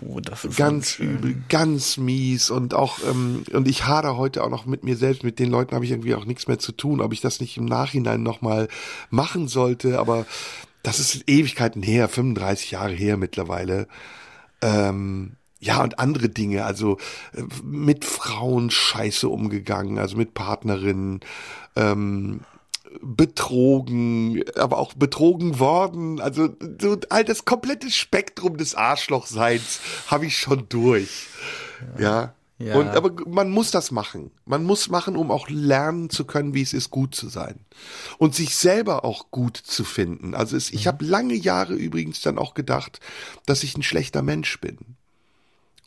oh, ganz übel, ganz mies und auch ähm, und ich hader heute auch noch mit mir selbst, mit den Leuten habe ich irgendwie auch nichts mehr zu tun, ob ich das nicht im Nachhinein nochmal machen sollte, aber das ist Ewigkeiten her, 35 Jahre her mittlerweile. Ähm, ja, und andere Dinge, also äh, mit Frauen scheiße umgegangen, also mit Partnerinnen, ähm, betrogen, aber auch betrogen worden. Also so all das komplette Spektrum des Arschlochseins habe ich schon durch. Ja. ja. Und aber man muss das machen. Man muss machen, um auch lernen zu können, wie es ist, gut zu sein und sich selber auch gut zu finden. Also es, ich mhm. habe lange Jahre übrigens dann auch gedacht, dass ich ein schlechter Mensch bin.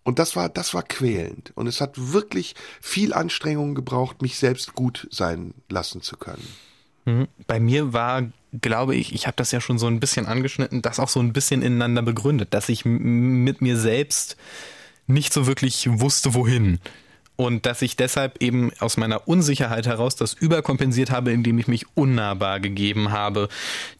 Und das war, das war quälend. Und es hat wirklich viel Anstrengung gebraucht, mich selbst gut sein lassen zu können. Mhm. Bei mir war, glaube ich, ich habe das ja schon so ein bisschen angeschnitten, das auch so ein bisschen ineinander begründet, dass ich mit mir selbst nicht so wirklich wusste, wohin. Und dass ich deshalb eben aus meiner Unsicherheit heraus das überkompensiert habe, indem ich mich unnahbar gegeben habe.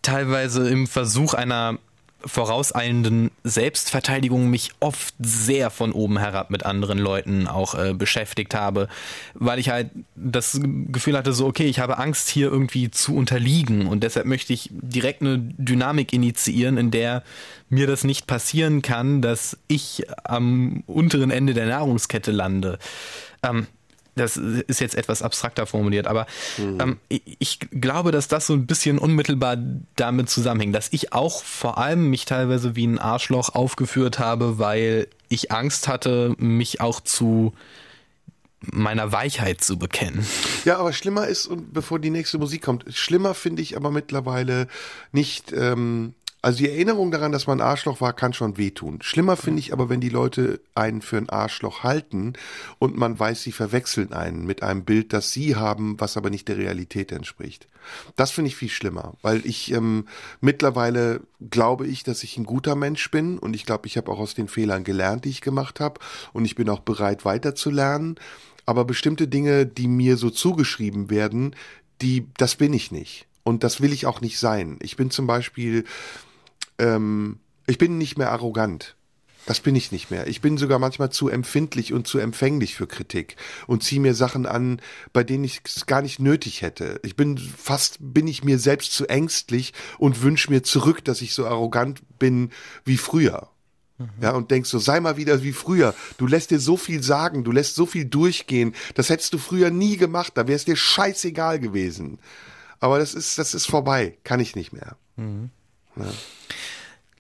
Teilweise im Versuch einer vorauseilenden Selbstverteidigung mich oft sehr von oben herab mit anderen Leuten auch äh, beschäftigt habe, weil ich halt das Gefühl hatte, so, okay, ich habe Angst hier irgendwie zu unterliegen und deshalb möchte ich direkt eine Dynamik initiieren, in der mir das nicht passieren kann, dass ich am unteren Ende der Nahrungskette lande. Ähm, das ist jetzt etwas abstrakter formuliert, aber mhm. ähm, ich, glaube, dass das so ein bisschen unmittelbar damit zusammenhängt, dass ich auch vor allem mich teilweise wie ein Arschloch aufgeführt habe, weil ich Angst hatte, mich auch zu meiner Weichheit zu bekennen. Ja, aber schlimmer ist, und bevor die nächste Musik kommt, schlimmer finde ich aber mittlerweile nicht ähm, also die Erinnerung daran, dass man Arschloch war, kann schon wehtun. Schlimmer finde ich aber, wenn die Leute einen für ein Arschloch halten und man weiß, sie verwechseln einen mit einem Bild, das sie haben, was aber nicht der Realität entspricht. Das finde ich viel schlimmer, weil ich ähm, mittlerweile glaube ich, dass ich ein guter Mensch bin und ich glaube, ich habe auch aus den Fehlern gelernt, die ich gemacht habe und ich bin auch bereit weiterzulernen. Aber bestimmte Dinge, die mir so zugeschrieben werden, die, das bin ich nicht. Und das will ich auch nicht sein. Ich bin zum Beispiel ähm, ich bin nicht mehr arrogant. Das bin ich nicht mehr. Ich bin sogar manchmal zu empfindlich und zu empfänglich für Kritik und ziehe mir Sachen an, bei denen ich es gar nicht nötig hätte. Ich bin fast, bin ich mir selbst zu ängstlich und wünsche mir zurück, dass ich so arrogant bin wie früher. Mhm. Ja, und denkst so, sei mal wieder wie früher. Du lässt dir so viel sagen, du lässt so viel durchgehen. Das hättest du früher nie gemacht, da wäre es dir scheißegal gewesen. Aber das ist, das ist vorbei. Kann ich nicht mehr. Mhm. Ja.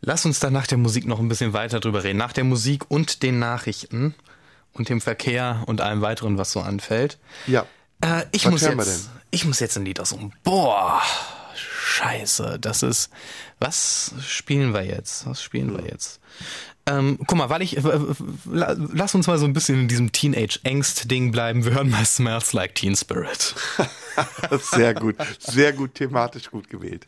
Lass uns dann nach der Musik noch ein bisschen weiter drüber reden. Nach der Musik und den Nachrichten und dem Verkehr und allem weiteren, was so anfällt. Ja. Äh, ich, muss jetzt, ich muss jetzt ein Lied aus um. Boah, scheiße. Das ist. Was spielen wir jetzt? Was spielen wir jetzt? Ähm, guck mal, weil ich. Äh, lass uns mal so ein bisschen in diesem Teenage-Angst-Ding bleiben. Wir hören mal Smells Like Teen Spirit. [laughs] sehr gut. Sehr gut, thematisch gut gewählt.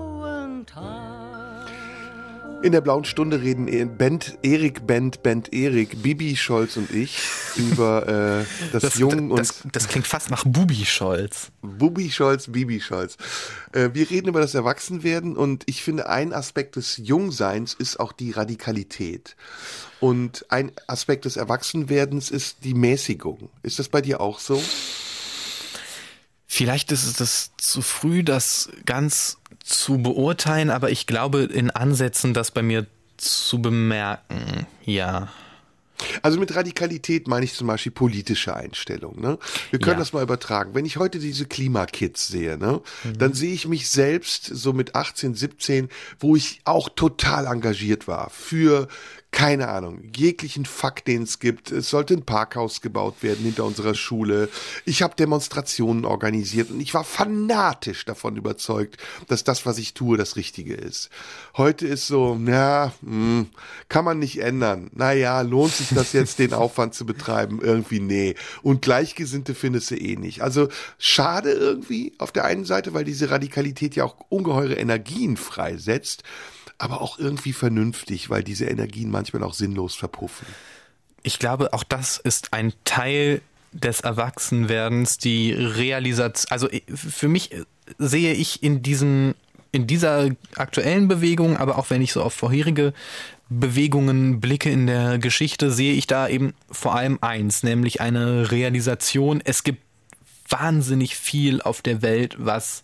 In der blauen Stunde reden e- Band Erik Band Band Erik, Bibi Scholz und ich über äh, das, das Jung und das, das, klingt fast nach Bubi Scholz. Bubi Scholz, Bibi Scholz. Äh, wir reden über das Erwachsenwerden und ich finde ein Aspekt des Jungseins ist auch die Radikalität. Und ein Aspekt des Erwachsenwerdens ist die Mäßigung. Ist das bei dir auch so? Vielleicht ist es das zu früh, das ganz zu beurteilen, aber ich glaube in Ansätzen das bei mir zu bemerken, ja. Also mit Radikalität meine ich zum Beispiel politische Einstellungen. Ne? Wir können ja. das mal übertragen. Wenn ich heute diese Klimakids sehe, ne, mhm. dann sehe ich mich selbst so mit 18, 17, wo ich auch total engagiert war für keine Ahnung, jeglichen Fakt, den es gibt. Es sollte ein Parkhaus gebaut werden hinter unserer Schule. Ich habe Demonstrationen organisiert und ich war fanatisch davon überzeugt, dass das, was ich tue, das Richtige ist. Heute ist so, ja, mh, hm, kann man nicht ändern. Naja, lohnt sich das jetzt, den Aufwand zu betreiben? Irgendwie nee. Und Gleichgesinnte findest du eh nicht. Also schade irgendwie auf der einen Seite, weil diese Radikalität ja auch ungeheure Energien freisetzt aber auch irgendwie vernünftig, weil diese Energien manchmal auch sinnlos verpuffen. Ich glaube, auch das ist ein Teil des Erwachsenwerdens, die Realisation, also äh, für mich äh, sehe ich in diesen, in dieser aktuellen Bewegung, aber auch wenn ich so auf vorherige Bewegungen blicke in der Geschichte, sehe ich da eben vor allem eins, nämlich eine Realisation. Es gibt wahnsinnig viel auf der Welt, was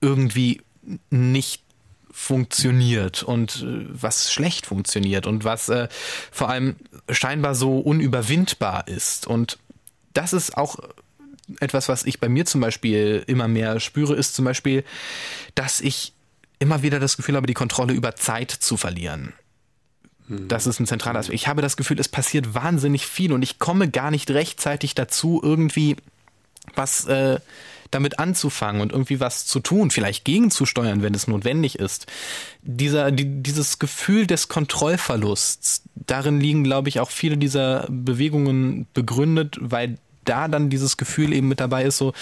irgendwie nicht funktioniert und äh, was schlecht funktioniert und was äh, vor allem scheinbar so unüberwindbar ist. Und das ist auch etwas, was ich bei mir zum Beispiel immer mehr spüre, ist zum Beispiel, dass ich immer wieder das Gefühl habe, die Kontrolle über Zeit zu verlieren. Hm. Das ist ein zentraler Aspekt. Ich habe das Gefühl, es passiert wahnsinnig viel und ich komme gar nicht rechtzeitig dazu, irgendwie was äh, damit anzufangen und irgendwie was zu tun, vielleicht gegenzusteuern, wenn es notwendig ist. Dieser, die, dieses Gefühl des Kontrollverlusts, darin liegen, glaube ich, auch viele dieser Bewegungen begründet, weil da dann dieses Gefühl eben mit dabei ist, so,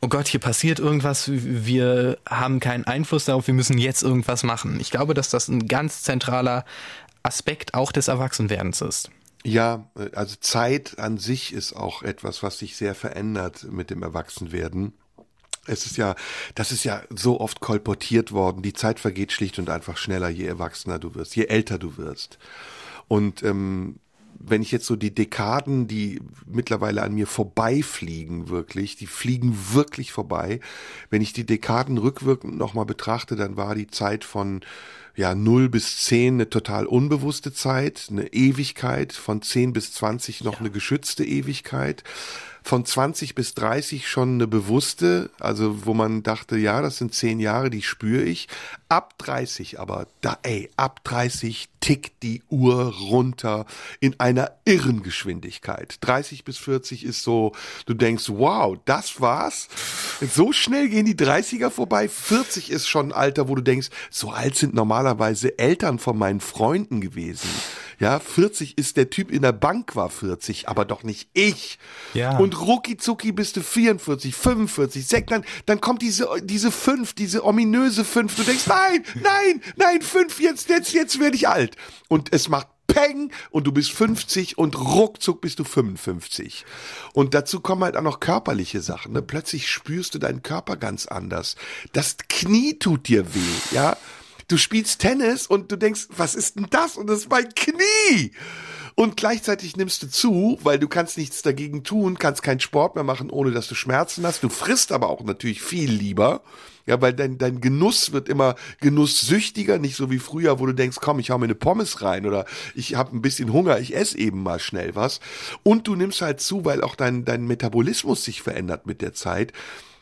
oh Gott, hier passiert irgendwas, wir haben keinen Einfluss darauf, wir müssen jetzt irgendwas machen. Ich glaube, dass das ein ganz zentraler Aspekt auch des Erwachsenwerdens ist. Ja, also Zeit an sich ist auch etwas, was sich sehr verändert mit dem Erwachsenwerden. Es ist ja, das ist ja so oft kolportiert worden. Die Zeit vergeht schlicht und einfach schneller, je erwachsener du wirst, je älter du wirst. Und ähm, wenn ich jetzt so die Dekaden, die mittlerweile an mir vorbeifliegen, wirklich, die fliegen wirklich vorbei. Wenn ich die Dekaden rückwirkend nochmal betrachte, dann war die Zeit von ja, 0 bis 10 eine total unbewusste Zeit, eine Ewigkeit, von 10 bis 20 noch ja. eine geschützte Ewigkeit von 20 bis 30 schon eine bewusste, also wo man dachte, ja, das sind zehn Jahre, die spüre ich. Ab 30 aber, da, ey, ab 30 tickt die Uhr runter in einer irren Geschwindigkeit. 30 bis 40 ist so, du denkst, wow, das war's. So schnell gehen die 30er vorbei. 40 ist schon ein Alter, wo du denkst, so alt sind normalerweise Eltern von meinen Freunden gewesen. Ja, 40 ist der Typ in der Bank war 40, aber doch nicht ich. Ja. Und rucki zucki bist du 44, 45, 6, dann, dann kommt diese, diese 5, diese ominöse 5. Du denkst, nein, nein, nein, 5, jetzt, jetzt, jetzt werde ich alt. Und es macht Peng und du bist 50 und ruckzuck bist du 55. Und dazu kommen halt auch noch körperliche Sachen. Ne? Plötzlich spürst du deinen Körper ganz anders. Das Knie tut dir weh, ja du spielst Tennis und du denkst, was ist denn das? Und das ist mein Knie. Und gleichzeitig nimmst du zu, weil du kannst nichts dagegen tun, kannst keinen Sport mehr machen, ohne dass du Schmerzen hast. Du frisst aber auch natürlich viel lieber. Ja, weil dein, dein Genuss wird immer genusssüchtiger, nicht so wie früher, wo du denkst, komm, ich hau mir eine Pommes rein oder ich habe ein bisschen Hunger, ich esse eben mal schnell was. Und du nimmst halt zu, weil auch dein, dein Metabolismus sich verändert mit der Zeit.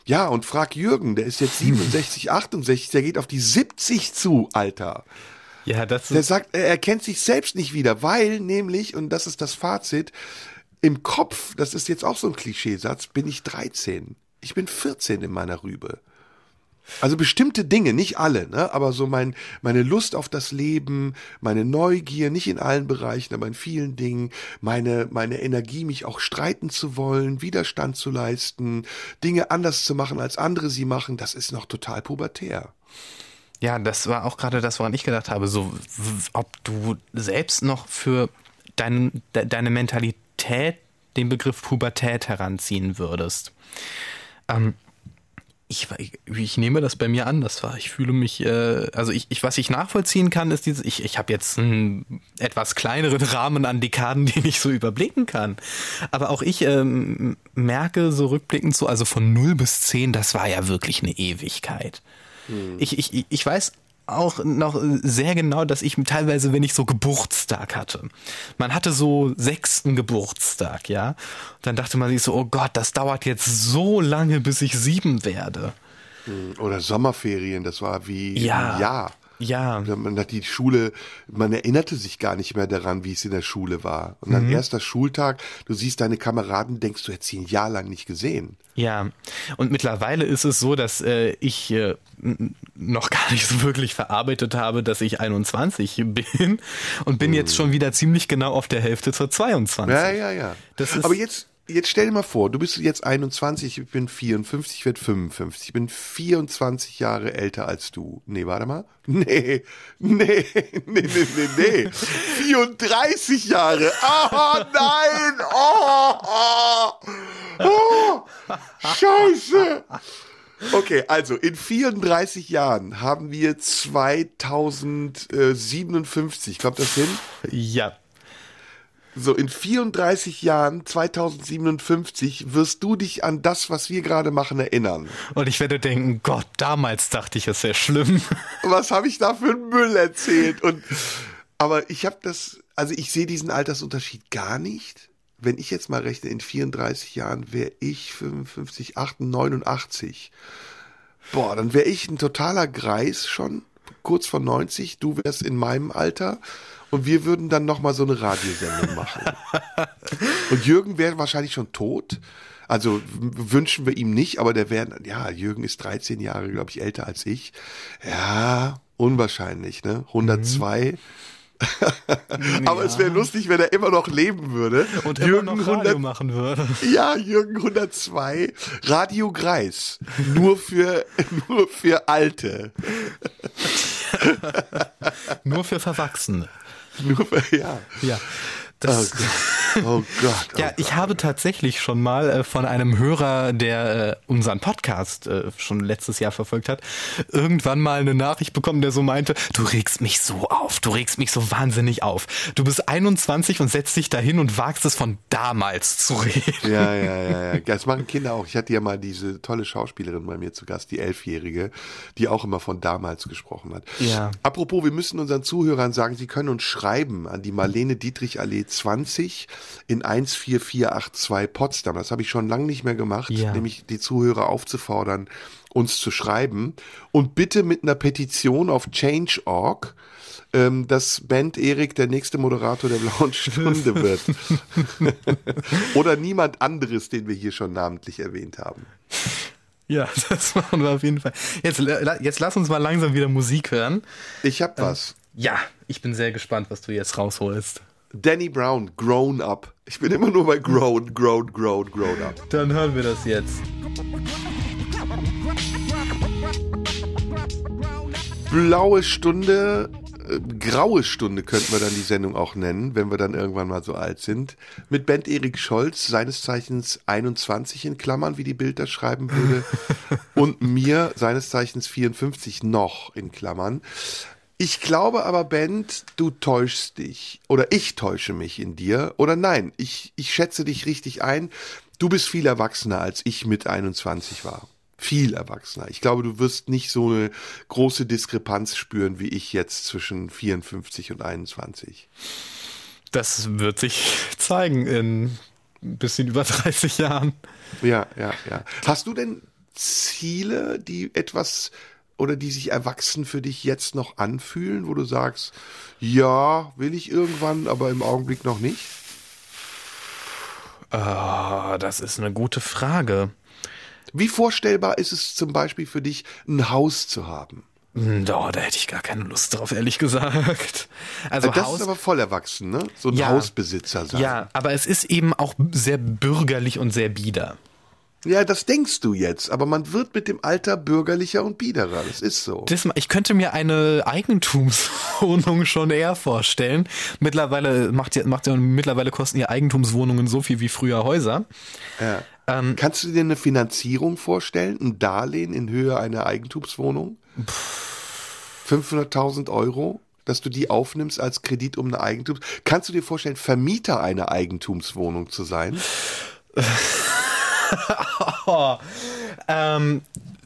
Ja, und frag Jürgen, der ist jetzt [laughs] 67, 68, der geht auf die 70 zu, Alter. Ja, das ist Der sagt, er erkennt sich selbst nicht wieder, weil nämlich, und das ist das Fazit, im Kopf, das ist jetzt auch so ein Klischeesatz, bin ich 13. Ich bin 14 in meiner Rübe. Also bestimmte Dinge, nicht alle, ne? aber so mein, meine Lust auf das Leben, meine Neugier, nicht in allen Bereichen, aber in vielen Dingen, meine, meine Energie, mich auch streiten zu wollen, Widerstand zu leisten, Dinge anders zu machen, als andere sie machen, das ist noch total pubertär. Ja, das war auch gerade das, woran ich gedacht habe, so, ob du selbst noch für dein, de, deine Mentalität den Begriff Pubertät heranziehen würdest. Ähm, ich, ich nehme das bei mir anders wahr. Ich fühle mich, äh, also ich, ich, was ich nachvollziehen kann, ist dieses, ich, ich habe jetzt einen etwas kleineren [laughs] Rahmen an Dekaden, den ich so überblicken kann. Aber auch ich ähm, merke so rückblickend so, also von 0 bis 10, das war ja wirklich eine Ewigkeit. Hm. Ich, ich, ich weiß auch noch sehr genau, dass ich teilweise, wenn ich so Geburtstag hatte, man hatte so sechsten Geburtstag, ja, dann dachte man sich so, oh Gott, das dauert jetzt so lange, bis ich sieben werde. Oder Sommerferien, das war wie ja. ein Jahr. Ja. Man hat die Schule, man erinnerte sich gar nicht mehr daran, wie es in der Schule war. Und dann mhm. erster Schultag, du siehst deine Kameraden, denkst du, hättest sie ein Jahr lang nicht gesehen. Ja. Und mittlerweile ist es so, dass äh, ich äh, noch gar nicht so wirklich verarbeitet habe, dass ich 21 bin und bin mhm. jetzt schon wieder ziemlich genau auf der Hälfte zur 22. Ja, ja, ja. Aber jetzt, jetzt stell dir mal vor, du bist jetzt 21, ich bin 54, ich werde 55. Ich bin 24 Jahre älter als du. Nee, warte mal. [laughs] Nee, nee, nee, nee, nee, nee. 34 Jahre. Oh nein. Oh, oh, oh. Scheiße. Okay, also in 34 Jahren haben wir 2057. Kommt das hin? Ja. So, in 34 Jahren, 2057, wirst du dich an das, was wir gerade machen, erinnern. Und ich werde denken, Gott, damals dachte ich, es wäre schlimm. [laughs] Was habe ich da für einen Müll erzählt? Und, aber ich habe das, also ich sehe diesen Altersunterschied gar nicht. Wenn ich jetzt mal rechne, in 34 Jahren wäre ich 55, 88, 89. Boah, dann wäre ich ein totaler Greis schon kurz vor 90, du wärst in meinem Alter und wir würden dann nochmal so eine Radiosendung machen. [laughs] und Jürgen wäre wahrscheinlich schon tot. Also wünschen wir ihm nicht, aber der wäre, ja, Jürgen ist 13 Jahre, glaube ich, älter als ich. Ja, unwahrscheinlich, ne? 102. Mhm. [laughs] Aber ja. es wäre lustig, wenn er immer noch leben würde. Und Jürgen immer noch Radio 100, machen würde. [laughs] Ja, Jürgen 102, Radio Greis. Nur für, nur für Alte. nur für Verwachsene. Nur [laughs] für, ja. Ja. Das, oh Gott. [laughs] Oh Gott. Oh ja, ich habe tatsächlich schon mal äh, von einem Hörer, der äh, unseren Podcast äh, schon letztes Jahr verfolgt hat, irgendwann mal eine Nachricht bekommen, der so meinte, du regst mich so auf, du regst mich so wahnsinnig auf. Du bist 21 und setzt dich dahin und wagst es von damals zu reden. Ja, ja, ja, [laughs] ja. Das machen Kinder auch. Ich hatte ja mal diese tolle Schauspielerin bei mir zu Gast, die Elfjährige, die auch immer von damals gesprochen hat. Ja. Apropos, wir müssen unseren Zuhörern sagen, sie können uns schreiben an die Marlene Dietrich Allee 20 in 14482 Potsdam. Das habe ich schon lange nicht mehr gemacht, ja. nämlich die Zuhörer aufzufordern, uns zu schreiben. Und bitte mit einer Petition auf Change.org, ähm, dass Band Erik der nächste Moderator der Blauen Stunde wird. [laughs] [laughs] Oder niemand anderes, den wir hier schon namentlich erwähnt haben. Ja, [laughs] das machen wir auf jeden Fall. Jetzt, jetzt lass uns mal langsam wieder Musik hören. Ich hab was. Ähm, ja, ich bin sehr gespannt, was du jetzt rausholst. Danny Brown, Grown Up. Ich bin immer nur bei Grown, Grown, Grown, Grown Up. Dann hören wir das jetzt. Blaue Stunde, äh, graue Stunde könnten wir dann die Sendung auch nennen, wenn wir dann irgendwann mal so alt sind. Mit Band Erik Scholz, seines Zeichens 21 in Klammern, wie die Bild das schreiben würde. [laughs] und mir, seines Zeichens 54 noch in Klammern. Ich glaube aber, Bent, du täuschst dich. Oder ich täusche mich in dir. Oder nein, ich, ich schätze dich richtig ein. Du bist viel erwachsener, als ich mit 21 war. Viel erwachsener. Ich glaube, du wirst nicht so eine große Diskrepanz spüren wie ich jetzt zwischen 54 und 21. Das wird sich zeigen in ein bisschen über 30 Jahren. Ja, ja, ja. Hast du denn Ziele, die etwas oder die sich erwachsen für dich jetzt noch anfühlen, wo du sagst, ja, will ich irgendwann, aber im Augenblick noch nicht? Oh, das ist eine gute Frage. Wie vorstellbar ist es zum Beispiel für dich, ein Haus zu haben? Da, da hätte ich gar keine Lust drauf, ehrlich gesagt. Also das Haus, ist aber voll erwachsen, ne? So ein ja, Hausbesitzer sein. Ja, aber es ist eben auch sehr bürgerlich und sehr bieder. Ja, das denkst du jetzt, aber man wird mit dem Alter bürgerlicher und biederer. Das ist so. Ich könnte mir eine Eigentumswohnung schon eher vorstellen. Mittlerweile macht, macht mittlerweile kosten ja Eigentumswohnungen so viel wie früher Häuser. Ja. Ähm, Kannst du dir eine Finanzierung vorstellen? Ein Darlehen in Höhe einer Eigentumswohnung? 500.000 Euro? dass du die aufnimmst als Kredit um eine Eigentums. Kannst du dir vorstellen, Vermieter einer Eigentumswohnung zu sein? [laughs] oh, [laughs] ähm,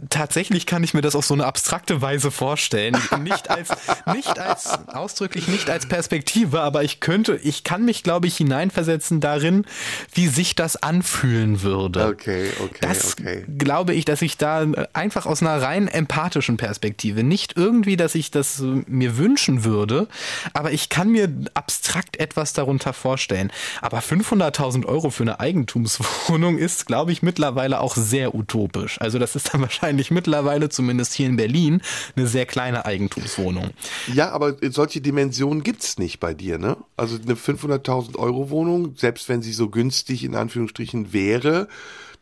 tatsächlich kann ich mir das auf so eine abstrakte Weise vorstellen. Nicht als, nicht als, ausdrücklich nicht als Perspektive, aber ich könnte, ich kann mich, glaube ich, hineinversetzen darin, wie sich das anfühlen würde. Okay, okay, das okay. glaube ich, dass ich da einfach aus einer rein empathischen Perspektive, nicht irgendwie, dass ich das mir wünschen würde, aber ich kann mir abstrakt etwas darunter vorstellen. Aber 500.000 Euro für eine Eigentumswohnung ist, glaube ich, mittlerweile auch sehr utopisch. Also das ist dann wahrscheinlich wahrscheinlich mittlerweile, zumindest hier in Berlin, eine sehr kleine Eigentumswohnung. Ja, aber solche Dimensionen gibt es nicht bei dir, ne? Also eine 500.000 Euro Wohnung, selbst wenn sie so günstig in Anführungsstrichen wäre,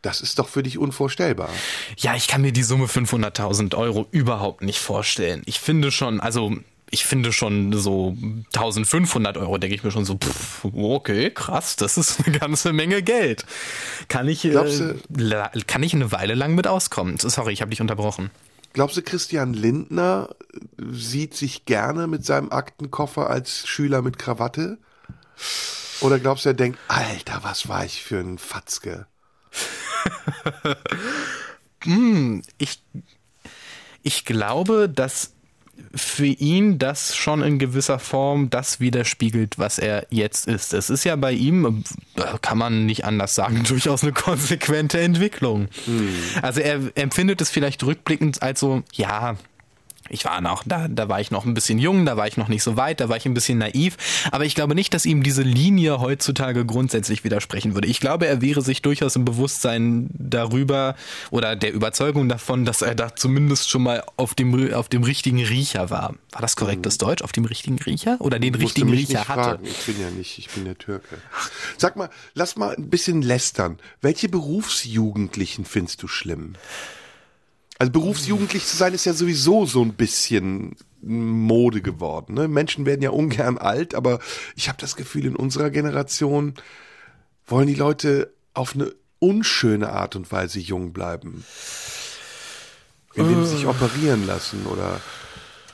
das ist doch für dich unvorstellbar. Ja, ich kann mir die Summe 500.000 Euro überhaupt nicht vorstellen. Ich finde schon, also ich finde schon so 1500 Euro, denke ich mir schon so, pff, okay, krass, das ist eine ganze Menge Geld. Kann ich, äh, kann ich eine Weile lang mit auskommen. Sorry, ich habe dich unterbrochen. Glaubst du, Christian Lindner sieht sich gerne mit seinem Aktenkoffer als Schüler mit Krawatte? Oder glaubst du, er denkt, Alter, was war ich für ein Fatzke? [laughs] hm, ich, ich glaube, dass für ihn das schon in gewisser Form das widerspiegelt, was er jetzt ist. Es ist ja bei ihm, kann man nicht anders sagen, [laughs] durchaus eine konsequente Entwicklung. Mhm. Also er empfindet es vielleicht rückblickend als so, ja, Ich war noch, da, da war ich noch ein bisschen jung, da war ich noch nicht so weit, da war ich ein bisschen naiv. Aber ich glaube nicht, dass ihm diese Linie heutzutage grundsätzlich widersprechen würde. Ich glaube, er wäre sich durchaus im Bewusstsein darüber oder der Überzeugung davon, dass er da zumindest schon mal auf dem, auf dem richtigen Riecher war. War das korrektes Mhm. Deutsch? Auf dem richtigen Riecher? Oder den richtigen Riecher hatte? fragen. Ich bin ja nicht, ich bin der Türke. Sag mal, lass mal ein bisschen lästern. Welche Berufsjugendlichen findest du schlimm? Also berufsjugendlich zu sein ist ja sowieso so ein bisschen Mode geworden. Ne? Menschen werden ja ungern alt, aber ich habe das Gefühl, in unserer Generation wollen die Leute auf eine unschöne Art und Weise jung bleiben. Indem sie sich operieren lassen oder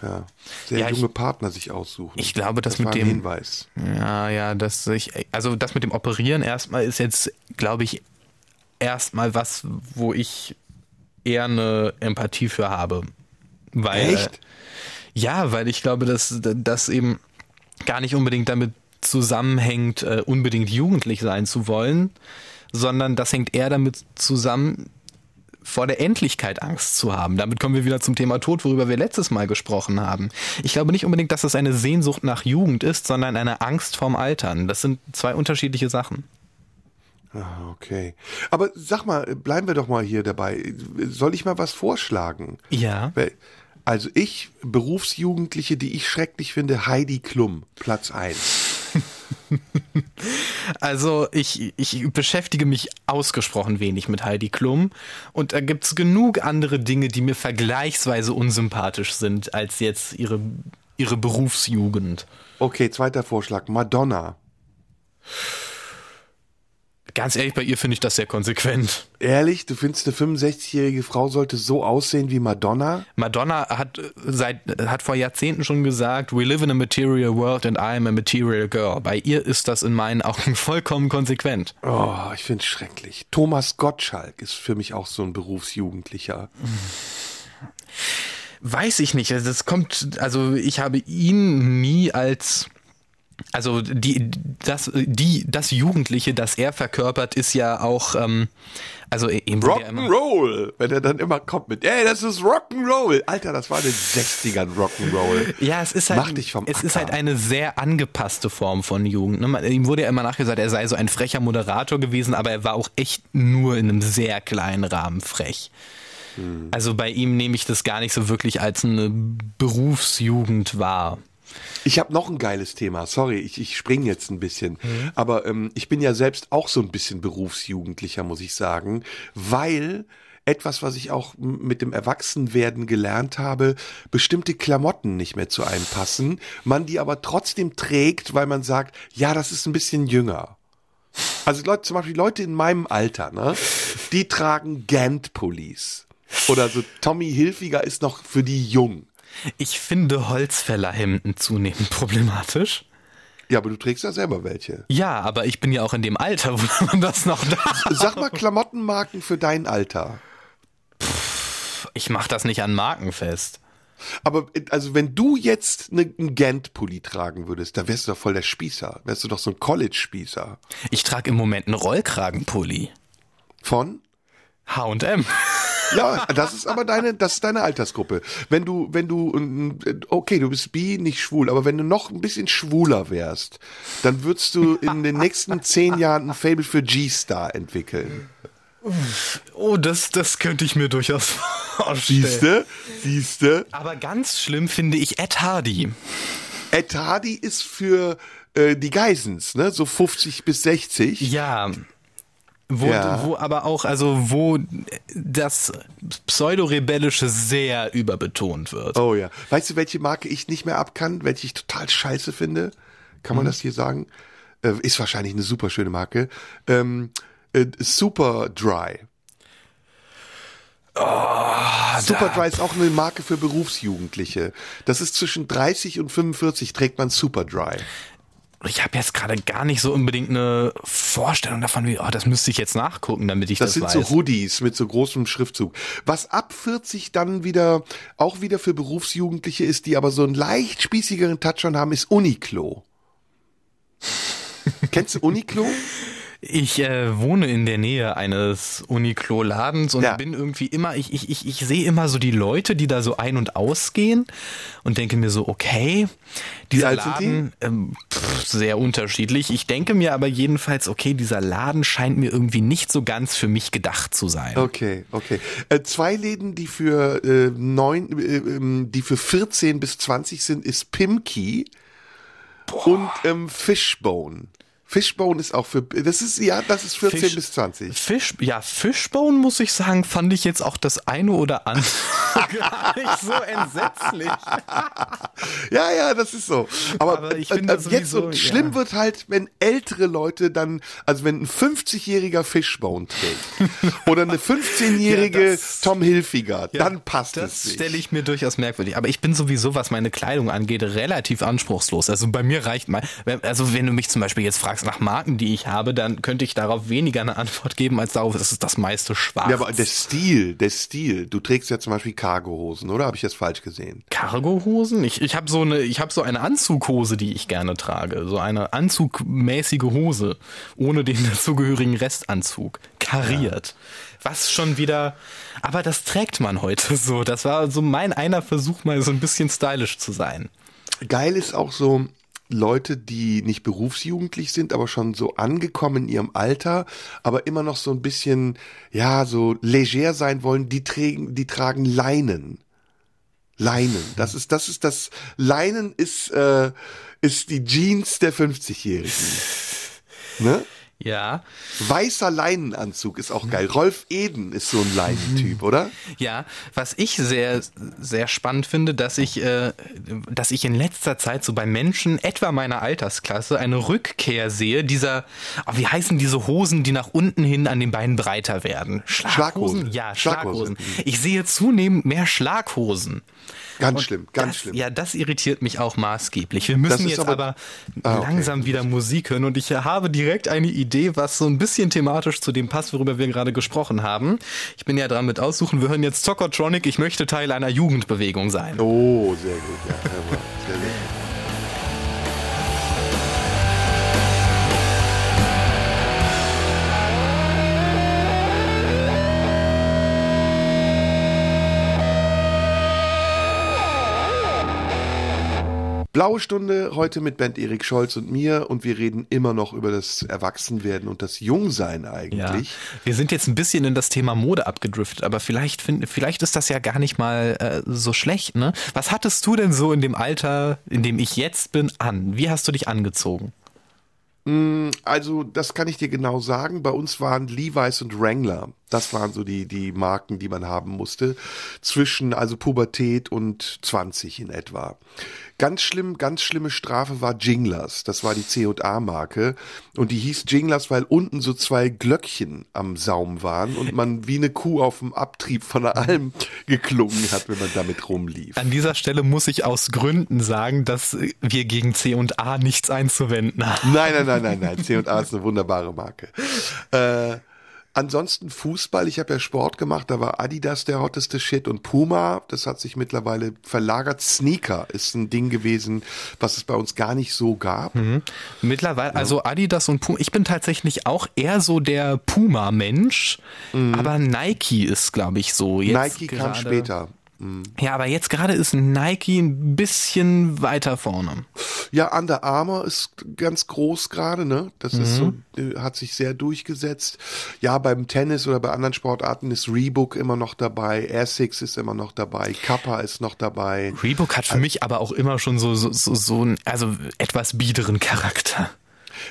ja, sehr Ja, ich- junge Partner sich aussuchen. ich glaube, das mit war ein dem- Hinweis. Ja, ja, das ich, also das mit dem Operieren erstmal ist jetzt, glaube ich, erstmal was, wo ich eher eine Empathie für habe. Weil, Echt? Ja, weil ich glaube, dass das eben gar nicht unbedingt damit zusammenhängt, äh, unbedingt jugendlich sein zu wollen, sondern das hängt eher damit zusammen, vor der Endlichkeit Angst zu haben. Damit kommen wir wieder zum Thema Tod, worüber wir letztes Mal gesprochen haben. Ich glaube nicht unbedingt, dass es eine Sehnsucht nach Jugend ist, sondern eine Angst vorm Altern. Das sind zwei unterschiedliche Sachen. Ah, okay. Aber sag mal, bleiben wir doch mal hier dabei. Soll ich mal was vorschlagen? Ja. Also ich, Berufsjugendliche, die ich schrecklich finde, Heidi Klum, Platz 1. [laughs] Also ich, ich beschäftige mich ausgesprochen wenig mit Heidi Klum und da gibt's genug andere Dinge, die mir vergleichsweise unsympathisch sind als jetzt ihre, ihre Berufsjugend. Okay, zweiter Vorschlag, Madonna. Ganz ehrlich, bei ihr finde ich das sehr konsequent. Ehrlich, du findest eine 65-jährige Frau sollte so aussehen wie Madonna? Madonna hat äh, seit hat vor Jahrzehnten schon gesagt, we live in a material world and I am a material girl. Bei ihr ist das in meinen Augen [laughs] vollkommen konsequent. Oh, ich find's schrecklich. Thomas Gottschalk ist für mich auch so ein Berufsjugendlicher. Weiß ich nicht. Also Das kommt, also ich habe ihn nie als also die, das, die, das Jugendliche, das er verkörpert, ist ja auch, ähm, also ja immer, Rock'n'Roll, wenn er dann immer kommt mit, ey, das ist Rock'n'Roll. Alter, das war in den 60ern Rock'n'Roll. ja, es ist halt, Mach dich vom es ist halt eine sehr angepasste Form von Jugend. Ne? Man- Ihm wurde ja immer nachgesagt, er sei so ein frecher Moderator gewesen, aber er war auch echt nur in einem sehr kleinen Rahmen frech. Hm. Also bei ihm nehme ich das gar nicht so wirklich als eine Berufsjugend wahr. Ich habe noch ein geiles Thema. Sorry, ich, ich springe jetzt ein bisschen. Aber ähm, ich bin ja selbst auch so ein bisschen Berufsjugendlicher, muss ich sagen, weil etwas, was ich auch mit dem Erwachsenwerden gelernt habe, bestimmte Klamotten nicht mehr zu einem passen, man die aber trotzdem trägt, weil man sagt, ja, das ist ein bisschen jünger. Also Leute, zum Beispiel Leute in meinem Alter, ne, die tragen Gant-Pullis. Oder so Tommy Hilfiger ist noch für die jung. Ich finde Holzfällerhemden zunehmend problematisch. Ja, aber du trägst ja selber welche. Ja, aber ich bin ja auch in dem Alter, [laughs] wo man das noch darf. Sag mal Klamottenmarken für dein Alter. Ich mache das nicht an Marken fest. Aber also wenn du jetzt ne, einen Gant-Pulli tragen würdest, da wärst du doch voll der Spießer. Wärst du doch so ein College-Spießer. Ich trage im Moment einen Rollkragenpulli. Von? H&M. Ja, das ist aber deine, das ist deine Altersgruppe. Wenn du, wenn du, äh, okay, du bist bi, nicht schwul, aber wenn du noch ein bisschen schwuler wärst, dann würdest du in den nächsten zehn Jahren ein Fable für G-Star entwickeln. Oh, das, das könnte ich mir durchaus vorstellen. Siehste? Siehste? Aber ganz schlimm finde ich Ed Hardy. Ed Hardy ist für äh, die Geisens, ne? So 50 bis 60. Ja. Wo, Ja. wo aber auch, also wo das Pseudo-Rebellische sehr überbetont wird. Oh ja. Weißt du, welche Marke ich nicht mehr ab kann, welche ich total scheiße finde? Kann man das hier sagen? Äh, ist wahrscheinlich eine super schöne Marke. Ähm, äh, Super Dry. Super Dry ist auch eine Marke für Berufsjugendliche. Das ist zwischen 30 und 45 trägt man Super Dry. Ich habe jetzt gerade gar nicht so unbedingt eine Vorstellung davon, wie, oh, das müsste ich jetzt nachgucken, damit ich Das das, sind weiß. so Hoodies mit so großem Schriftzug. Was ab 40 dann wieder auch wieder für Berufsjugendliche ist, die aber so einen leicht spießigeren Touch schon haben, ist Uniqlo. [laughs] Kennst du Uniqlo? Ich äh, wohne in der Nähe eines Uniqlo-Ladens und Ja. bin irgendwie immer, ich, ich, ich, ich sehe immer so die Leute, die da so ein- und ausgehen und denke mir so, okay, dieser sind die? Laden, ähm, pff, sehr unterschiedlich. Ich denke mir aber jedenfalls, okay, dieser Laden scheint mir irgendwie nicht so ganz für mich gedacht zu sein. Okay, okay. Äh, zwei Läden, die für äh, neun, äh, ähm, die für 14 bis 20 sind, ist Pimki und ähm, Fishbone. Fishbone ist auch für, das ist, ja, das ist 14 Fish- bis 20. Fisch, ja, Fishbone muss ich sagen, fand ich jetzt auch das eine oder andere [laughs] gar [laughs] nicht so entsetzlich. [laughs] Ja, ja, das ist so. Aber, Aber ich äh, finde äh, jetzt so schlimm ja. wird halt, wenn ältere Leute dann, also wenn ein 50-jähriger Fishbone trägt [laughs] oder eine 15-jährige Ja, das- Tom Hilfiger, dann passt es Das sich. stelle ich mir durchaus merkwürdig. Aber ich bin sowieso, was meine Kleidung angeht, relativ anspruchslos. Also bei mir reicht mal, also wenn du mich zum Beispiel jetzt fragst nach Marken, die ich habe, dann könnte ich darauf weniger eine Antwort geben, als darauf, es ist das meiste schwarz. Ja, aber der Stil, der Stil. Du trägst ja zum Beispiel Cargohosen, oder? Habe ich das falsch gesehen? Cargohosen? Ich, ich habe so eine, ich habe so eine Anzughose, die ich gerne trage. So eine anzugmäßige Hose. Ohne den [laughs] dazugehörigen Restanzug. Kariert. Was schon wieder, aber das trägt man heute so. Das war so mein einer Versuch, mal so ein bisschen stylisch zu sein. Geil ist auch so Leute, die nicht berufsjugendlich sind, aber schon so angekommen in ihrem Alter, aber immer noch so ein bisschen, ja, so leger sein wollen, die tragen, die tragen Leinen. Leinen. Das ist, das ist das, Leinen ist, äh, ist die Jeans der 50-Jährigen. Ne? Ja. Weißer Leinenanzug ist auch geil. Rolf Eden ist so ein Leinentyp, oder? Ja, was ich sehr, sehr spannend finde, dass ich, äh, dass ich in letzter Zeit so bei Menschen etwa meiner Altersklasse eine Rückkehr sehe dieser, oh, wie heißen diese Hosen, die nach unten hin an den Beinen breiter werden? Schlaghosen. Ja, Schlaghosen. Schlaghosen. Ich sehe zunehmend mehr Schlaghosen. Ganz schlimm, ganz das, schlimm. Ja, das irritiert mich auch maßgeblich. Wir müssen jetzt aber- aber, Ah, okay. langsam wieder Musik hören und ich habe direkt eine Idee, was so ein bisschen thematisch zu dem passt, worüber wir gerade gesprochen haben. Ich bin ja dran mit aussuchen. Wir hören jetzt Zockertronic. Ich möchte Teil einer Jugendbewegung sein. Oh, sehr gut, ja. ja, Sehr gut. Blaue Stunde heute mit Band Erik Scholz und mir und wir reden immer noch über das Erwachsenwerden und das Jungsein Ja, eigentlich. wir sind jetzt ein bisschen in das Thema Mode abgedriftet, aber vielleicht find, vielleicht ist das ja gar nicht mal äh, so schlecht, ne? Was hattest du denn so in dem Alter, in dem ich jetzt bin, an? Wie hast du dich angezogen? Also, das kann ich dir genau sagen. Bei uns waren Levi's und Wrangler. Das waren so die, die Marken, die man haben musste. Zwischen, also Pubertät und 20 in etwa. Ganz schlimm, ganz schlimme Strafe war Jinglers. Das war die C&A-Marke. Und die hieß Jinglers, weil unten so zwei Glöckchen am Saum waren und man wie eine Kuh auf dem Abtrieb von der Alm geklungen hat, wenn man damit rumlief. An dieser Stelle muss ich aus Gründen sagen, dass wir gegen C und A nichts einzuwenden haben. Nein, nein, nein, nein, nein. C&A ist eine wunderbare Marke. Äh, ansonsten Fußball. Ich habe ja Sport gemacht. Da war Adidas der hotteste Shit und Puma. Das hat sich mittlerweile verlagert. Sneaker ist ein Ding gewesen, was es bei uns gar nicht so gab. Mittlerweile, also Adidas und Puma, ich bin tatsächlich auch eher so der Puma-Mensch, aber Nike ist, glaube ich, so. Jetzt Nike kam gerade- später. Ja, aber jetzt gerade ist Nike ein bisschen weiter vorne. Ja, Under Armour ist ganz groß gerade, ne? Das ist so, äh, hat sich sehr durchgesetzt. Ja, beim Tennis oder bei anderen Sportarten ist Reebok immer noch dabei, Essex ist immer noch dabei, Kappa ist noch dabei. Reebok hat für mich aber auch immer schon so, so, so, so einen, also etwas biederen Charakter.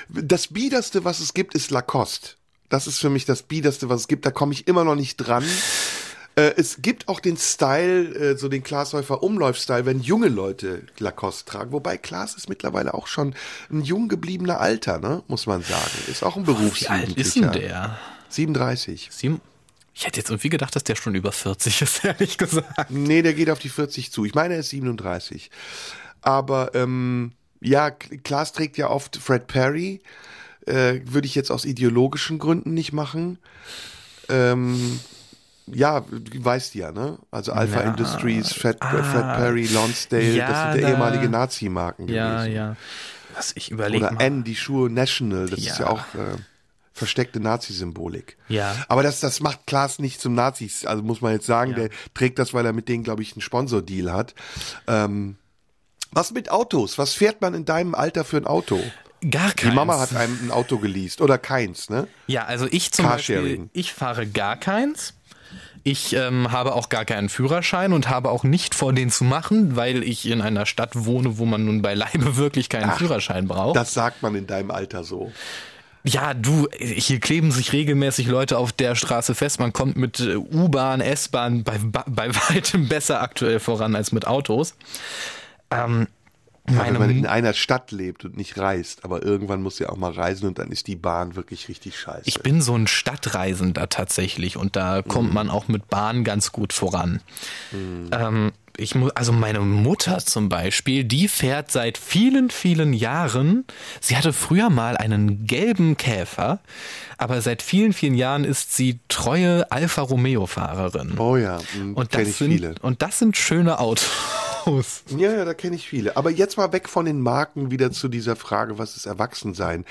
Das biederste, was es gibt, ist Lacoste. Das ist für mich das biederste, was es gibt. Da komme ich immer noch nicht dran. Äh, es gibt auch den Style, äh, so den Glashäufer Umlauf-Style, wenn junge Leute Lacoste tragen. Wobei Klaas ist mittlerweile auch schon ein jung gebliebener Alter, ne? muss man sagen. Ist auch ein Wie Berufsjugendlicher. alt ist denn der? 37. Sieben? Ich hätte jetzt irgendwie gedacht, dass der schon über 40 ist, [laughs] ehrlich gesagt. Nee, der geht auf die 40 zu. Ich meine, er ist 37. Aber ähm, ja, Klaas trägt ja oft Fred Perry. Äh, Würde ich jetzt aus ideologischen Gründen nicht machen. Ähm, ja, du weißt ja, ne? Also Alpha Ja. Industries, Fred, Ah. Fred Perry, Lonsdale, Ja, das sind ja ehemalige Nazi-Marken Ja, gewesen. ja. Was ich überlege Oder mal. N, die Schuhe National, das ist Ja. ja auch äh, versteckte Nazi-Symbolik. Ja. Aber das, das macht Klaas nicht zum Nazis. Also muss man jetzt sagen, der trägt das, weil er mit denen, glaube ich, einen Sponsordeal hat. Ähm, was mit Autos? Was fährt man in deinem Alter für ein Auto? Gar Die keins. Mama hat einem ein Auto geleast oder keins, ne? Ja, also ich zum Beispiel, ich fahre gar keins. Ich ähm, habe auch gar keinen Führerschein und habe auch nicht vor, den zu machen, weil ich in einer Stadt wohne, wo man nun beileibe [laughs] wirklich keinen Führerschein braucht. Das sagt man in deinem Alter so. Ja, du, hier kleben sich regelmäßig Leute auf der Straße fest. Man kommt mit äh, U-Bahn, S-Bahn bei, bei [laughs] weitem besser aktuell voran als mit Autos. Ähm, Ja, wenn man in einer Stadt lebt und nicht reist, aber irgendwann muss ja auch mal reisen und dann ist die Bahn wirklich richtig scheiße. ich bin so ein Stadtreisender tatsächlich und da kommt man auch mit Bahn ganz gut voran. Ähm, ich mu also meine Mutter zum Beispiel, die fährt seit vielen, vielen Jahren. Sie hatte früher mal einen gelben Käfer, aber seit vielen, vielen Jahren ist sie treue Alfa Romeo Fahrerin. oh ja, Und kenne das, ich sind, viele. und das sind schöne Autos. [laughs] Ja, ja, da kenne ich viele. Aber jetzt mal weg von den Marken wieder zu dieser Frage, was ist Erwachsensein?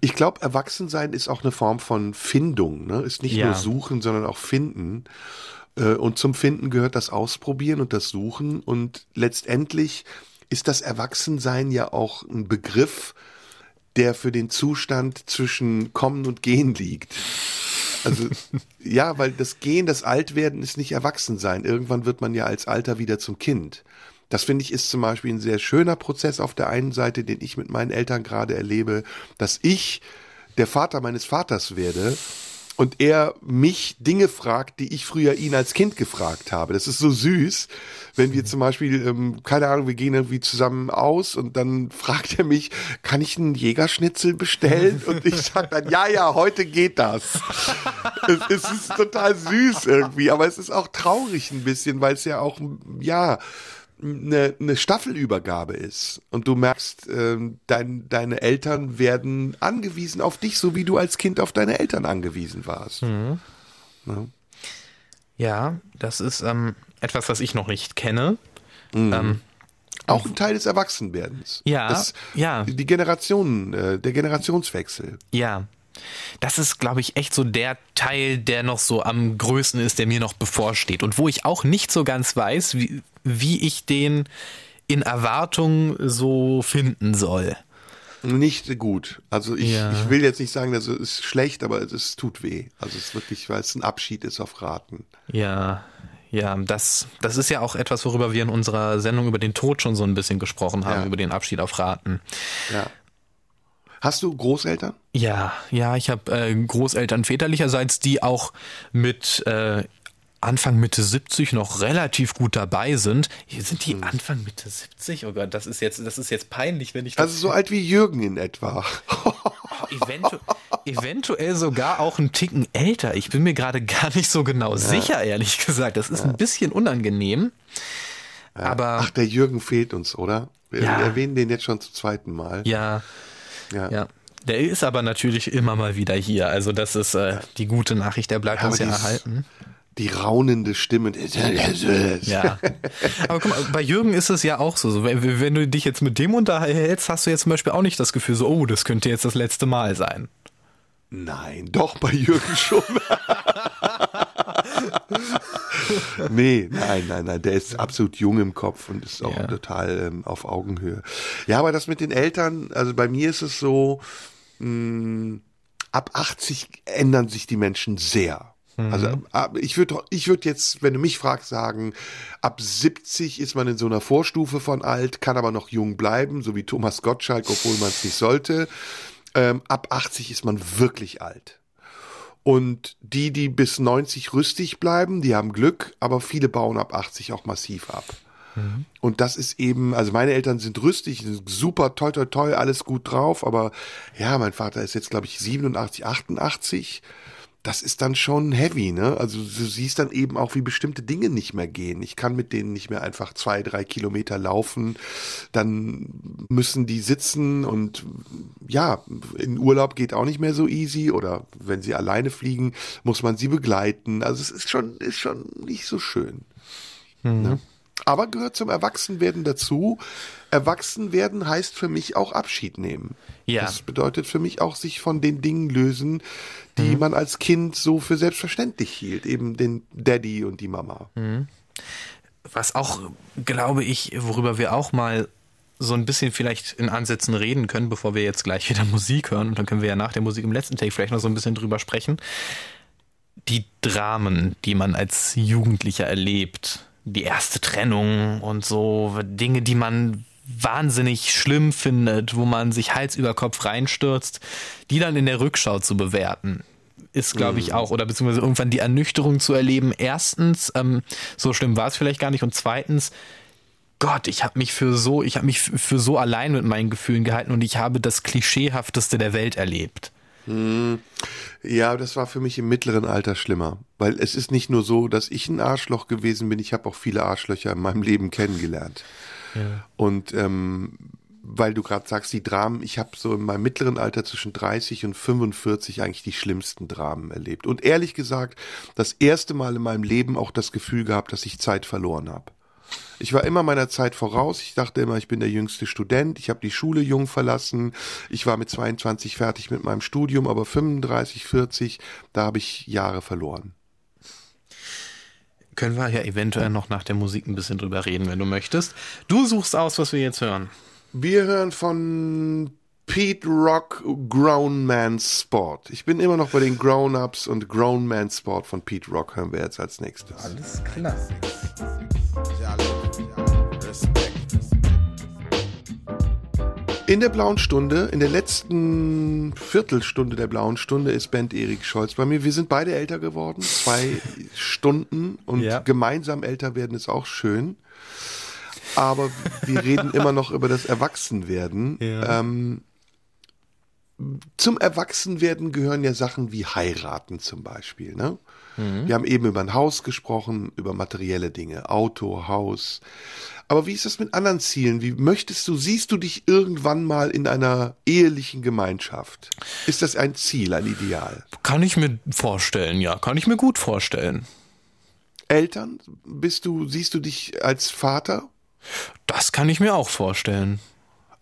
Ich glaube, Erwachsensein ist auch eine Form von Findung, ne? Ist nicht Ja. nur suchen, sondern auch finden. Äh, Und zum Finden gehört das Ausprobieren und das Suchen. Und letztendlich ist das Erwachsensein ja auch ein Begriff, der für den Zustand zwischen Kommen und Gehen liegt. Also, [laughs] ja, weil das Gehen, das Altwerden ist nicht Erwachsensein. Irgendwann wird man ja als Alter wieder zum Kind. Das finde ich ist zum Beispiel ein sehr schöner Prozess auf der einen Seite, den ich mit meinen Eltern gerade erlebe, dass ich der Vater meines Vaters werde und er mich Dinge fragt, die ich früher ihn als Kind gefragt habe. Das ist so süß, wenn wir zum Beispiel, ähm, keine Ahnung, wir gehen irgendwie zusammen aus und dann [laughs] fragt er mich, kann ich einen Jägerschnitzel bestellen? Und ich sage dann, ja, ja, heute geht das. es, es ist total süß irgendwie, aber es ist auch traurig ein bisschen, weil es ja auch, ja, eine, eine Staffelübergabe ist und du merkst, ähm, dein, deine Eltern werden angewiesen auf dich, so wie du als Kind auf deine Eltern angewiesen warst. Ja, das ist ähm, etwas, was ich noch nicht kenne. Ähm, Auch ein Teil des Erwachsenwerdens. Ja, das, ja. Die Generationen, äh, der Generationswechsel. Ja. Das ist, glaube ich, echt so der Teil, der noch so am größten ist, der mir noch bevorsteht. Und wo ich auch nicht so ganz weiß, wie, wie ich den in Erwartung so finden soll. Nicht gut. Also ich, Ja. ich will jetzt nicht sagen, dass es ist schlecht, aber es, es tut weh. Also es ist wirklich, weil es ein Abschied ist auf Raten. Ja, ja, das, das ist ja auch etwas, worüber wir in unserer Sendung über den Tod schon so ein bisschen gesprochen haben, Ja. über den Abschied auf Raten. Ja. Hast du Großeltern? Ja, ja, ich habe äh, Großeltern väterlicherseits, die auch mit äh, Anfang Mitte 70 noch relativ gut dabei sind. Hier sind Hm. die Anfang Mitte 70? Oh Gott, das ist jetzt, das ist jetzt peinlich, wenn ich das Also so alt wie Jürgen in etwa. [laughs] eventu eventuell sogar auch einen Ticken älter. Ich bin mir gerade gar nicht so genau sicher, ehrlich gesagt. Das ist ein bisschen unangenehm. Aber Ach, der Jürgen fehlt uns, oder? Wir Ja. erwähnen den jetzt schon zum zweiten Mal. ja, Ja. ja. Der ist aber natürlich immer mal wieder hier. Also das ist äh, die gute Nachricht, der bleibt Ja, uns ja erhalten. Die raunende Stimme. Ja. Aber guck mal, bei Jürgen ist es ja auch so. so. Wenn, wenn du dich jetzt mit dem unterhältst, hast du jetzt zum Beispiel auch nicht das Gefühl, so, oh, das könnte jetzt das letzte Mal sein. Nein, doch bei Jürgen schon. [laughs] [laughs] nee, nein, nein, nein. Der ist absolut jung im Kopf und ist auch Ja. total ähm, auf Augenhöhe. Ja, aber das mit den Eltern, also bei mir ist es so, mh, ab 80 ändern sich die Menschen sehr. Also ab- ich würde ich würd jetzt, wenn du mich fragst, sagen, ab 70 ist man in so einer Vorstufe von alt, kann aber noch jung bleiben, so wie Thomas Gottschalk, obwohl man es nicht sollte. Ähm, ab 80 ist man wirklich alt. Und die, die bis 90 rüstig bleiben, die haben Glück, aber viele bauen ab 80 auch massiv ab. Und das ist eben, also meine Eltern sind rüstig, sind super, toi, toi, toi, alles gut drauf, aber ja, mein Vater ist jetzt, glaube ich, 87, 88. Das ist dann schon heavy, ne? Also du siehst dann eben auch, wie bestimmte Dinge nicht mehr gehen. Ich kann mit denen nicht mehr einfach zwei, drei Kilometer laufen. Dann müssen die sitzen und ja, in Urlaub geht auch nicht mehr so easy oder wenn sie alleine fliegen, muss man sie begleiten. Also es ist schon, ist schon nicht so schön. Ne? Aber gehört zum Erwachsenwerden dazu. Erwachsenwerden heißt für mich auch Abschied nehmen. Ja. Das bedeutet für mich auch sich von den Dingen lösen, die mhm. man als Kind so für selbstverständlich hielt. Eben den Daddy und die Mama. Mhm. Was auch, glaube ich, worüber wir auch mal so ein bisschen vielleicht in Ansätzen reden können, bevor wir jetzt gleich wieder [laughs] Musik hören. Und dann können wir ja nach der Musik im letzten Take vielleicht noch so ein bisschen drüber sprechen. Die Dramen, die man als Jugendlicher erlebt, die erste Trennung und so Dinge, die man wahnsinnig schlimm findet, wo man sich Hals über Kopf reinstürzt, die dann in der Rückschau zu bewerten, ist, glaube ich, mhm. auch, oder beziehungsweise irgendwann die Ernüchterung zu erleben. Erstens, ähm, so schlimm war es vielleicht gar nicht. Und zweitens, Gott, ich habe mich für so, ich habe mich für so allein mit meinen Gefühlen gehalten und ich habe das Klischeehafteste der Welt erlebt. Hm. Ja, das war für mich im mittleren Alter schlimmer, weil es ist nicht nur so, dass ich ein Arschloch gewesen bin, ich habe auch viele Arschlöcher in meinem Leben kennengelernt. Ja. Und ähm, weil du gerade sagst, die Dramen, ich habe so in meinem mittleren Alter zwischen 30 und 45 eigentlich die schlimmsten Dramen erlebt. Und ehrlich gesagt, das erste Mal in meinem Leben auch das Gefühl gehabt, dass ich Zeit verloren habe. Ich war immer meiner Zeit voraus. Ich dachte immer, ich bin der jüngste Student. Ich habe die Schule jung verlassen. Ich war mit 22 fertig mit meinem Studium, aber 35, 40, da habe ich Jahre verloren. Können wir ja eventuell noch nach der Musik ein bisschen drüber reden, wenn du möchtest. Du suchst aus, was wir jetzt hören. Wir hören von Pete Rock Grown Man Sport. Ich bin immer noch bei den Grown-Ups und Grown Man Sport von Pete Rock hören wir jetzt als nächstes. Alles klar. In der blauen Stunde, in der letzten Viertelstunde der blauen Stunde ist Band Erik Scholz bei mir. Wir sind beide älter geworden, zwei [laughs] Stunden und ja. gemeinsam älter werden ist auch schön. Aber wir reden immer noch über das Erwachsenwerden. Ja. Ähm, zum Erwachsenwerden gehören ja Sachen wie heiraten zum Beispiel. Ne? Mhm. Wir haben eben über ein Haus gesprochen, über materielle Dinge, Auto, Haus. Aber wie ist das mit anderen Zielen? Wie möchtest du, siehst du dich irgendwann mal in einer ehelichen Gemeinschaft? Ist das ein Ziel, ein Ideal? Kann ich mir vorstellen, ja, kann ich mir gut vorstellen. Eltern? Bist du, siehst du dich als Vater? Das kann ich mir auch vorstellen.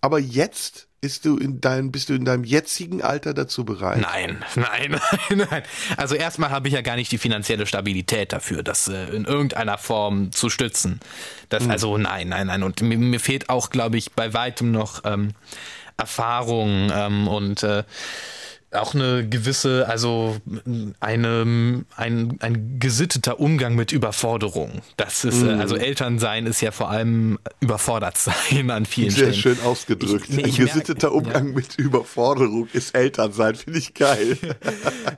Aber jetzt bist du in deinem, bist du in deinem jetzigen Alter dazu bereit? Nein, nein, [laughs] nein, nein. Also erstmal habe ich ja gar nicht die finanzielle Stabilität dafür, das äh, in irgendeiner Form zu stützen. Das, mhm. Also nein, nein, nein. Und mir, mir fehlt auch, glaube ich, bei weitem noch ähm, Erfahrung ähm, und äh, auch eine gewisse, also eine, ein, ein gesitteter Umgang mit Überforderung. Das ist, mm. also Elternsein ist ja vor allem überfordert sein an vielen Sehr Stellen. schön ausgedrückt. Ich, nee, ein gesitteter merke, Umgang ja. mit Überforderung ist Elternsein, finde ich geil.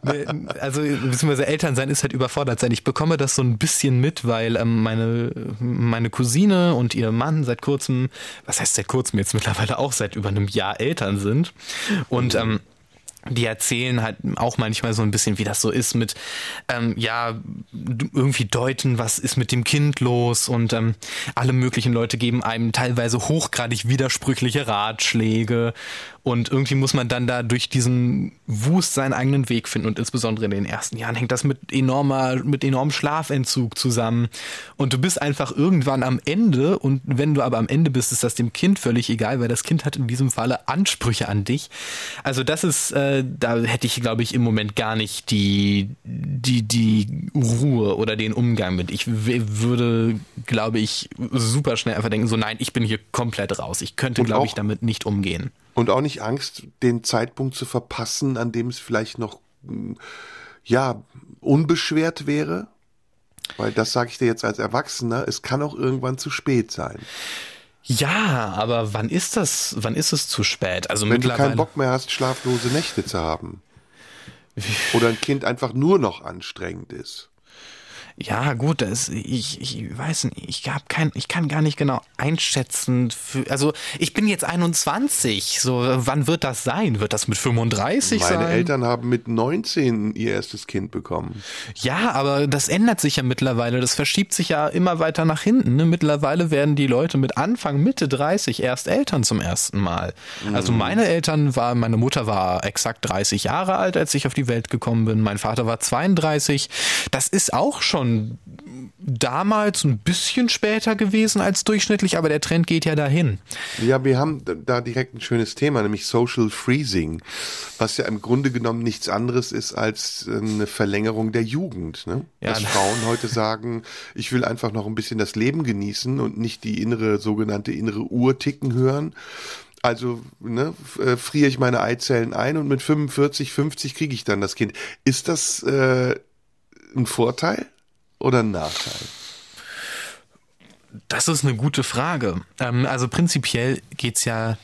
[laughs] also, beziehungsweise Elternsein ist halt überfordert sein. Ich bekomme das so ein bisschen mit, weil ähm, meine, meine Cousine und ihr Mann seit kurzem, was heißt seit kurzem jetzt mittlerweile auch seit über einem Jahr Eltern sind. Und mhm. ähm, die erzählen halt auch manchmal so ein bisschen, wie das so ist mit, ähm, ja, irgendwie deuten, was ist mit dem Kind los und ähm, alle möglichen Leute geben einem teilweise hochgradig widersprüchliche Ratschläge und irgendwie muss man dann da durch diesen Wust seinen eigenen Weg finden. Und insbesondere in den ersten Jahren hängt das mit enormer, mit enormem Schlafentzug zusammen. Und du bist einfach irgendwann am Ende. Und wenn du aber am Ende bist, ist das dem Kind völlig egal, weil das Kind hat in diesem Falle Ansprüche an dich. Also das ist, äh, da hätte ich, glaube ich, im Moment gar nicht die, die, die Ruhe oder den Umgang mit. Ich würde, glaube ich, super schnell einfach denken, so nein, ich bin hier komplett raus. Ich könnte, glaube ich, damit nicht umgehen. Und auch nicht Angst, den Zeitpunkt zu verpassen, an dem es vielleicht noch, hm, ja, unbeschwert wäre? Weil das sage ich dir jetzt als Erwachsener, es kann auch irgendwann zu spät sein. Ja, aber wann ist das, wann ist es zu spät? Also Wenn du keinen Bock mehr hast, schlaflose Nächte zu haben. Oder ein Kind einfach nur noch anstrengend ist. Ja, gut, das, ich, ich weiß nicht, ich hab kein, ich kann gar nicht genau einschätzen. Für, also ich bin jetzt 21, so wann wird das sein? Wird das mit 35 Meine sein? Meine Eltern haben mit 19 ihr erstes Kind bekommen. Ja, aber das ändert sich ja mittlerweile. Das verschiebt sich ja immer weiter nach hinten. Ne? Mittlerweile werden die Leute mit Anfang, Mitte 30 erst Eltern zum ersten Mal. Also mhm. Also meine Eltern war, meine Mutter war exakt 30 Jahre alt, als ich auf die Welt gekommen bin. Mein Vater war 32. Das ist auch schon schon damals ein bisschen später gewesen als durchschnittlich, aber der Trend geht ja dahin. Ja, wir haben da direkt ein schönes Thema, nämlich Social Freezing, was ja im Grunde genommen nichts anderes ist als äh, eine Verlängerung der Jugend. Ne? Ja. Dass Frauen [laughs] heute sagen, ich will einfach noch ein bisschen das Leben genießen und nicht die innere, sogenannte innere Uhr ticken hören. Also ne, äh, friere ich meine Eizellen ein und mit 45, 50 kriege ich dann das Kind. Ist das äh, ein Vorteil oder ein Nachteil? Das ist eine gute Frage. Ähm, also prinzipiell geht's ja,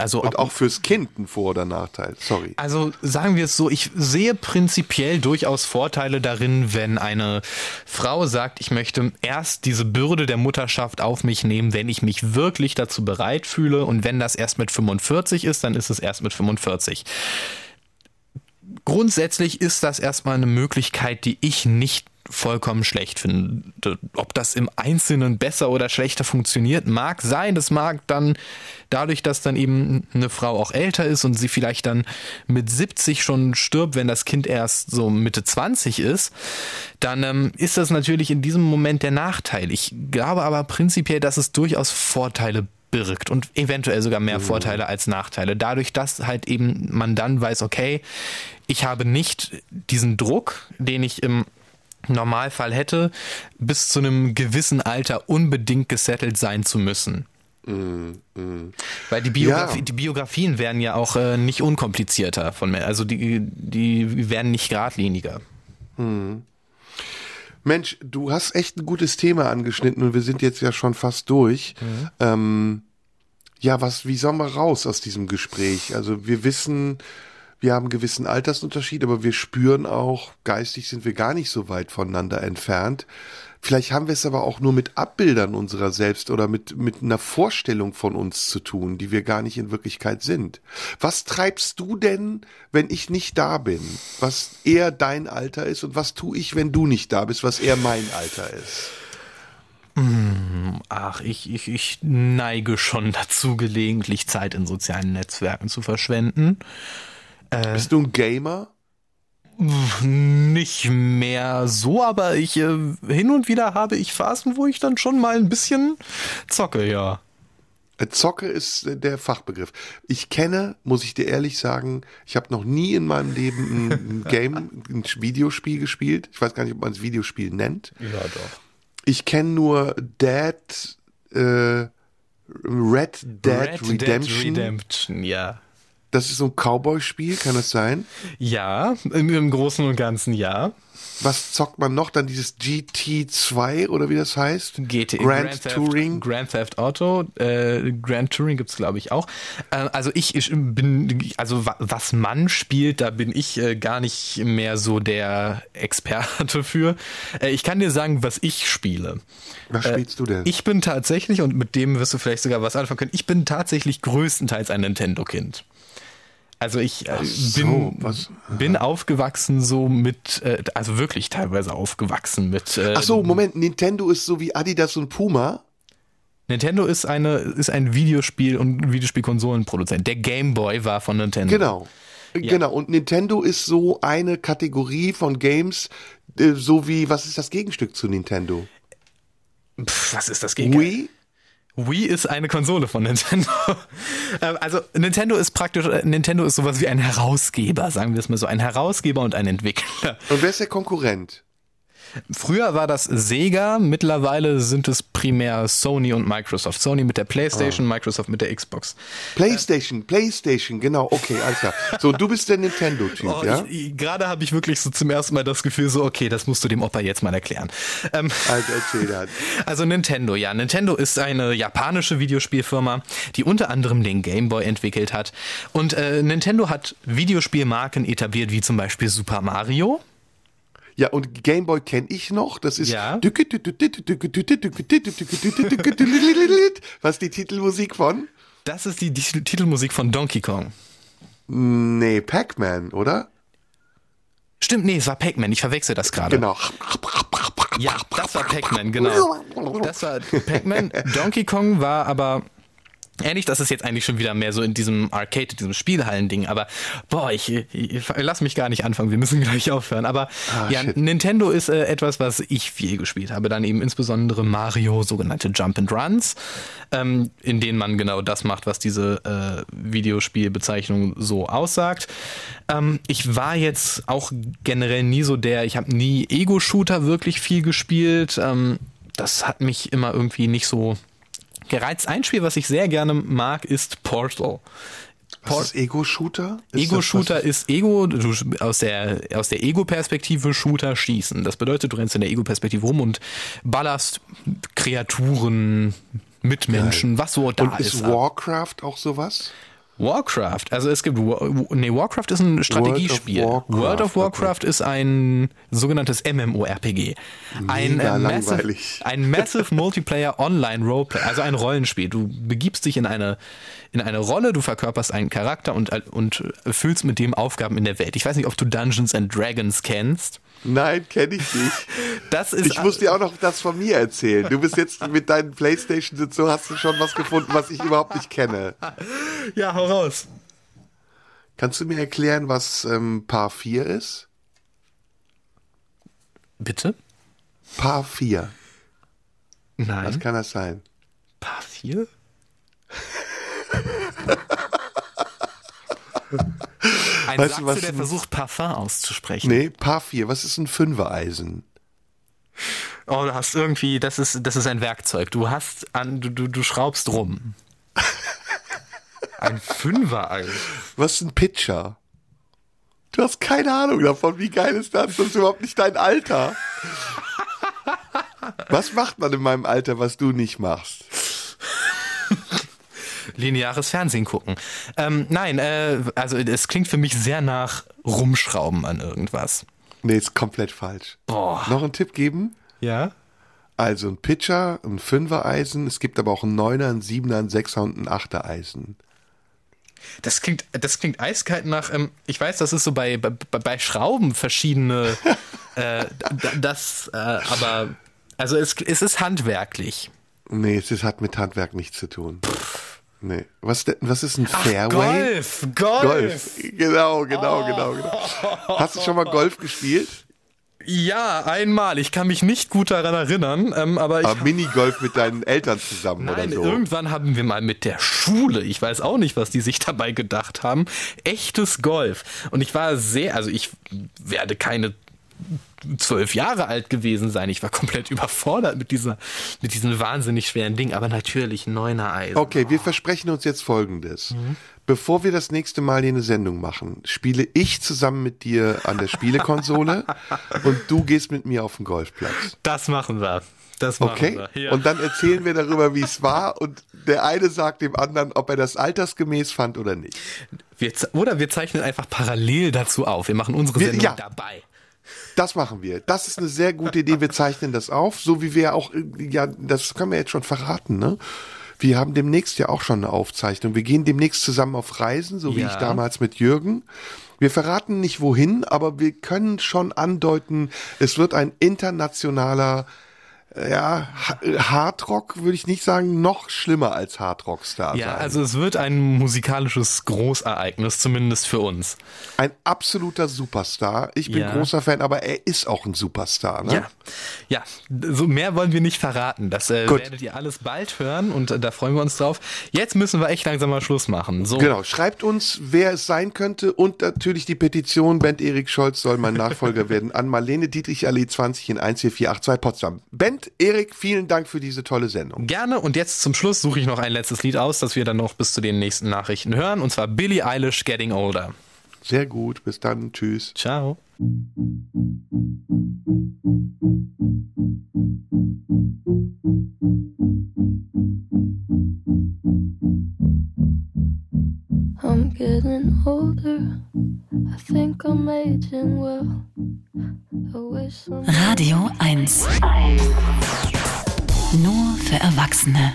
also Und auch fürs Kind ein Vor- oder Nachteil. Sorry. Also sagen wir es so, ich sehe prinzipiell durchaus Vorteile darin, wenn eine Frau sagt, ich möchte erst diese Bürde der Mutterschaft auf mich nehmen, wenn ich mich wirklich dazu bereit fühle. Und wenn das erst mit 45 ist, dann ist es erst mit 45. Grundsätzlich ist das erstmal eine Möglichkeit, die ich nicht vollkommen schlecht finde. Ob das im Einzelnen besser oder schlechter funktioniert, mag sein. Das mag dann dadurch, dass dann eben eine Frau auch älter ist und sie vielleicht dann mit 70 schon stirbt, wenn das Kind erst so Mitte 20 ist, dann ähm, ist das natürlich in diesem Moment der Nachteil. Ich glaube aber prinzipiell, dass es durchaus Vorteile birgt und eventuell sogar mehr Vorteile als Nachteile. Dadurch, dass halt eben man dann weiß, okay, ich habe nicht diesen Druck, den ich im Normalfall hätte, bis zu einem gewissen Alter unbedingt gesettelt sein zu müssen. Weil die, Biografie, Ja. die Biografien werden ja auch äh, nicht unkomplizierter von mir. Also die, die werden nicht geradliniger. Mensch, du hast echt ein gutes Thema angeschnitten und wir sind jetzt ja schon fast durch. Ähm, ja, was, wie sollen wir raus aus diesem Gespräch? Also wir wissen, wir haben einen gewissen Altersunterschied, aber wir spüren auch, geistig sind wir gar nicht so weit voneinander entfernt. Vielleicht haben wir es aber auch nur mit Abbildern unserer selbst oder mit, mit einer Vorstellung von uns zu tun, die wir gar nicht in Wirklichkeit sind. Was treibst du denn, wenn ich nicht da bin? Was eher dein Alter ist und was tue ich, wenn du nicht da bist, was eher mein Alter ist? Ach, ich, ich, ich neige schon dazu, gelegentlich Zeit in sozialen Netzwerken zu verschwenden. Bist du ein Gamer? Nicht mehr so, aber ich äh, hin und wieder habe ich Phasen, wo ich dann schon mal ein bisschen zocke, ja. Äh, Zocke ist äh, der Fachbegriff. Ich kenne, muss ich dir ehrlich sagen, ich habe noch nie in meinem Leben ein, [laughs] Game, ein Videospiel gespielt. Ich weiß gar nicht, ob man es Videospiel nennt. Ja, doch. Ich kenne nur Dead, äh, Red Dead Redemption. Redemption, ja. Das ist so ein Cowboy-Spiel, kann das sein? Ja, im, im Großen und Ganzen ja. Was zockt man noch? Dann dieses GT2 oder wie das heißt? GT, Grand, Theft, Touring. Grand Theft Auto, äh, Grand Touring gibt's glaube ich auch. Äh, also ich, ich bin, also wa- was man spielt, da bin ich äh, gar nicht mehr so der Experte [laughs] für. Äh, ich kann dir sagen, was ich spiele. Was spielst du denn? Ich bin tatsächlich, und mit dem wirst du vielleicht sogar was anfangen können, ich bin tatsächlich größtenteils ein Nintendo-Kind. Also ich äh, so, bin, was- bin aufgewachsen so mit, äh, also wirklich teilweise aufgewachsen mit. Äh, Ach so, Moment, Nintendo ist so wie Adidas und Puma. Nintendo ist eine ist ein Videospiel und Videospielkonsolenproduzent. Der Game Boy war von Nintendo. Genau. Genau, und Nintendo ist so eine Kategorie von Games, äh, so wie, was ist das Gegenstück zu Nintendo? Pff, was ist das Gegenteil? Wii? Wii ist eine Konsole von Nintendo. [laughs] Ähm, also Nintendo ist praktisch, äh, Nintendo ist sowas wie ein Herausgeber, sagen wir es mal so, ein Herausgeber und ein Entwickler. Und wer ist der Konkurrent? Früher war das Sega, mittlerweile sind es primär Sony und Microsoft. Sony mit der PlayStation, Microsoft mit der Xbox. PlayStation, PlayStation, genau, okay, alles klar. So, du bist der Nintendo-Typ, Oh, ja? gerade habe ich wirklich so zum ersten Mal das Gefühl, so, okay, das musst du dem Opa jetzt mal erklären. Ähm, Also erzähl. [laughs] Also Nintendo, ja. Nintendo ist eine japanische Videospielfirma, die unter anderem den Game Boy entwickelt hat. Und äh, Nintendo hat Videospielmarken etabliert, wie zum Beispiel Super Mario. Ja, und Gameboy kenne ich noch. Das ist. Ja. Was ist die Titelmusik von? Das ist die, die Titelmusik von Donkey Kong. Nee, Pac-Man, oder? Stimmt, nee, es war Pac-Man, ich verwechsel das gerade. Genau. Ja, das war Pac-Man, genau. Das war Pac-Man. Donkey Kong war aber Ähnlich, das ist jetzt eigentlich schon wieder mehr so in diesem Arcade, diesem Spielhallen-Ding, aber boah, ich, ich lass mich gar nicht anfangen, wir müssen gleich aufhören. Aber Ah, ja, shit. Nintendo ist äh, etwas, was ich viel gespielt habe. Dann eben insbesondere Mario, sogenannte Jump and Runs, ähm, in denen man genau das macht, was diese äh, Videospielbezeichnung so aussagt. Ähm, ich war jetzt auch generell nie so der, ich habe nie Ego-Shooter wirklich viel gespielt. Ähm, das hat mich immer irgendwie nicht so gereizt. Ein Spiel, was ich sehr gerne mag, ist Portal. Was ist Ego-Shooter? Ego-Shooter ist Ego, du, aus der, aus der Ego-Perspektive Shooter schießen. Das bedeutet, du rennst in der Ego-Perspektive rum und ballerst Kreaturen, Mitmenschen, was so da Und ist. ist Warcraft auch sowas? Warcraft, also es gibt, nee, Warcraft ist ein Strategiespiel. Warcraft, World of okay. Warcraft ist ein sogenanntes MMORPG. Ein, Mega massive, ein Massive Multiplayer Online Roleplay, also ein Rollenspiel. Du begibst dich in eine, in eine Rolle, du verkörperst einen Charakter und, und erfüllst mit dem Aufgaben in der Welt. Ich weiß nicht, ob du Dungeons and Dragons kennst. Nein, kenne ich nicht. Das ist Ich muss dir auch noch das von mir erzählen. Du bist jetzt mit deinen Playstations und so, hast du schon was gefunden, was ich überhaupt nicht kenne. ja, hau raus. Kannst du mir erklären, was ähm, Paar 4 ist? Bitte? Paar 4. Nein. Was kann das sein? Paar 4? [laughs] Ein Weißt Sachse, was der versucht, Parfum auszusprechen. Nee, 4. Was ist ein Fünfereisen? Oh, du hast irgendwie, das ist, das ist ein Werkzeug. Du hast an, du, du, du schraubst rum. Ein Fünfer-Ei. Was ist ein Pitcher? Du hast keine Ahnung davon. Wie geil ist das? Das ist überhaupt nicht dein Alter. Was macht man in meinem Alter, was du nicht machst? Lineares Fernsehen gucken. Ähm, nein, äh, also es klingt für mich sehr nach Rumschrauben an irgendwas. Nee, ist komplett falsch. Boah. Noch einen Tipp geben? Ja? Also ein Pitcher, ein Fünfer-Eisen, es gibt aber auch einen Neuner, einen Siebener, einen Sechser und einen Achter-Eisen. Das klingt, das klingt eiskalt nach, ähm, ich weiß, das ist so bei, bei, bei Schrauben verschiedene, [laughs] äh, das, äh, aber, also es, es ist handwerklich. Nee, es ist, hat mit Handwerk nichts zu tun. Nee. Was, was ist ein Fairway? Golf, Golf. Golf. Genau, genau, genau, genau. Hast du schon mal Golf gespielt? Ja, einmal. Ich kann mich nicht gut daran erinnern, ähm, aber ich. Aber Minigolf mit deinen Eltern zusammen Nein, oder so. irgendwann haben wir mal mit der Schule, ich weiß auch nicht, was die sich dabei gedacht haben, echtes Golf. Und ich war sehr, also ich werde keine zwölf Jahre alt gewesen sein. Ich war komplett überfordert mit dieser, mit diesem wahnsinnig schweren Ding. Aber natürlich neuner Eisen. Okay, wir versprechen uns jetzt Folgendes. Mhm. Bevor wir das nächste Mal hier eine Sendung machen, spiele ich zusammen mit dir an der Spielekonsole [laughs] und du gehst mit mir auf den Golfplatz. Das machen wir. Das machen Okay? wir. Ja. Und dann erzählen wir darüber, wie es war und der eine sagt dem anderen, ob er das altersgemäß fand oder nicht. wir, oder wir zeichnen einfach parallel dazu auf. Wir machen unsere Wir- Sendung ja. dabei. Das machen wir. Das ist eine sehr gute Idee. Wir zeichnen das auf, so wie wir auch, ja, das können wir jetzt schon verraten, ne? Wir haben demnächst ja auch schon eine Aufzeichnung. Wir gehen demnächst zusammen auf Reisen, so wie Ja. ich damals mit Jürgen. Wir verraten nicht wohin, aber wir können schon andeuten, es wird ein internationaler, ja, Ha- Hardrock, würde ich nicht sagen, noch schlimmer als Hardrockstar Ja, sein. also es wird ein musikalisches Großereignis, zumindest für uns. ein absoluter Superstar. Ich bin Ja. großer Fan, aber er ist auch ein Superstar, ne? Ja, ja, so mehr wollen wir nicht verraten. Das äh, werdet ihr alles bald hören und äh, da freuen wir uns drauf. Jetzt müssen wir echt langsam mal Schluss machen. So, Genau, schreibt uns, wer es sein könnte und natürlich die Petition, Bent Erik Scholz soll mein Nachfolger [laughs] werden, an Marlene Dietrich Allee 20 in 14482 Potsdam. Bent Erik, vielen Dank für diese tolle Sendung. Gerne und jetzt zum Schluss suche ich noch ein letztes Lied aus, das wir dann noch bis zu den nächsten Nachrichten hören und zwar Billie Eilish Getting Older. Sehr gut, bis dann, tschüss. Ciao. I'm getting older. I think I'm aging well. Radio 1. Nur für Erwachsene.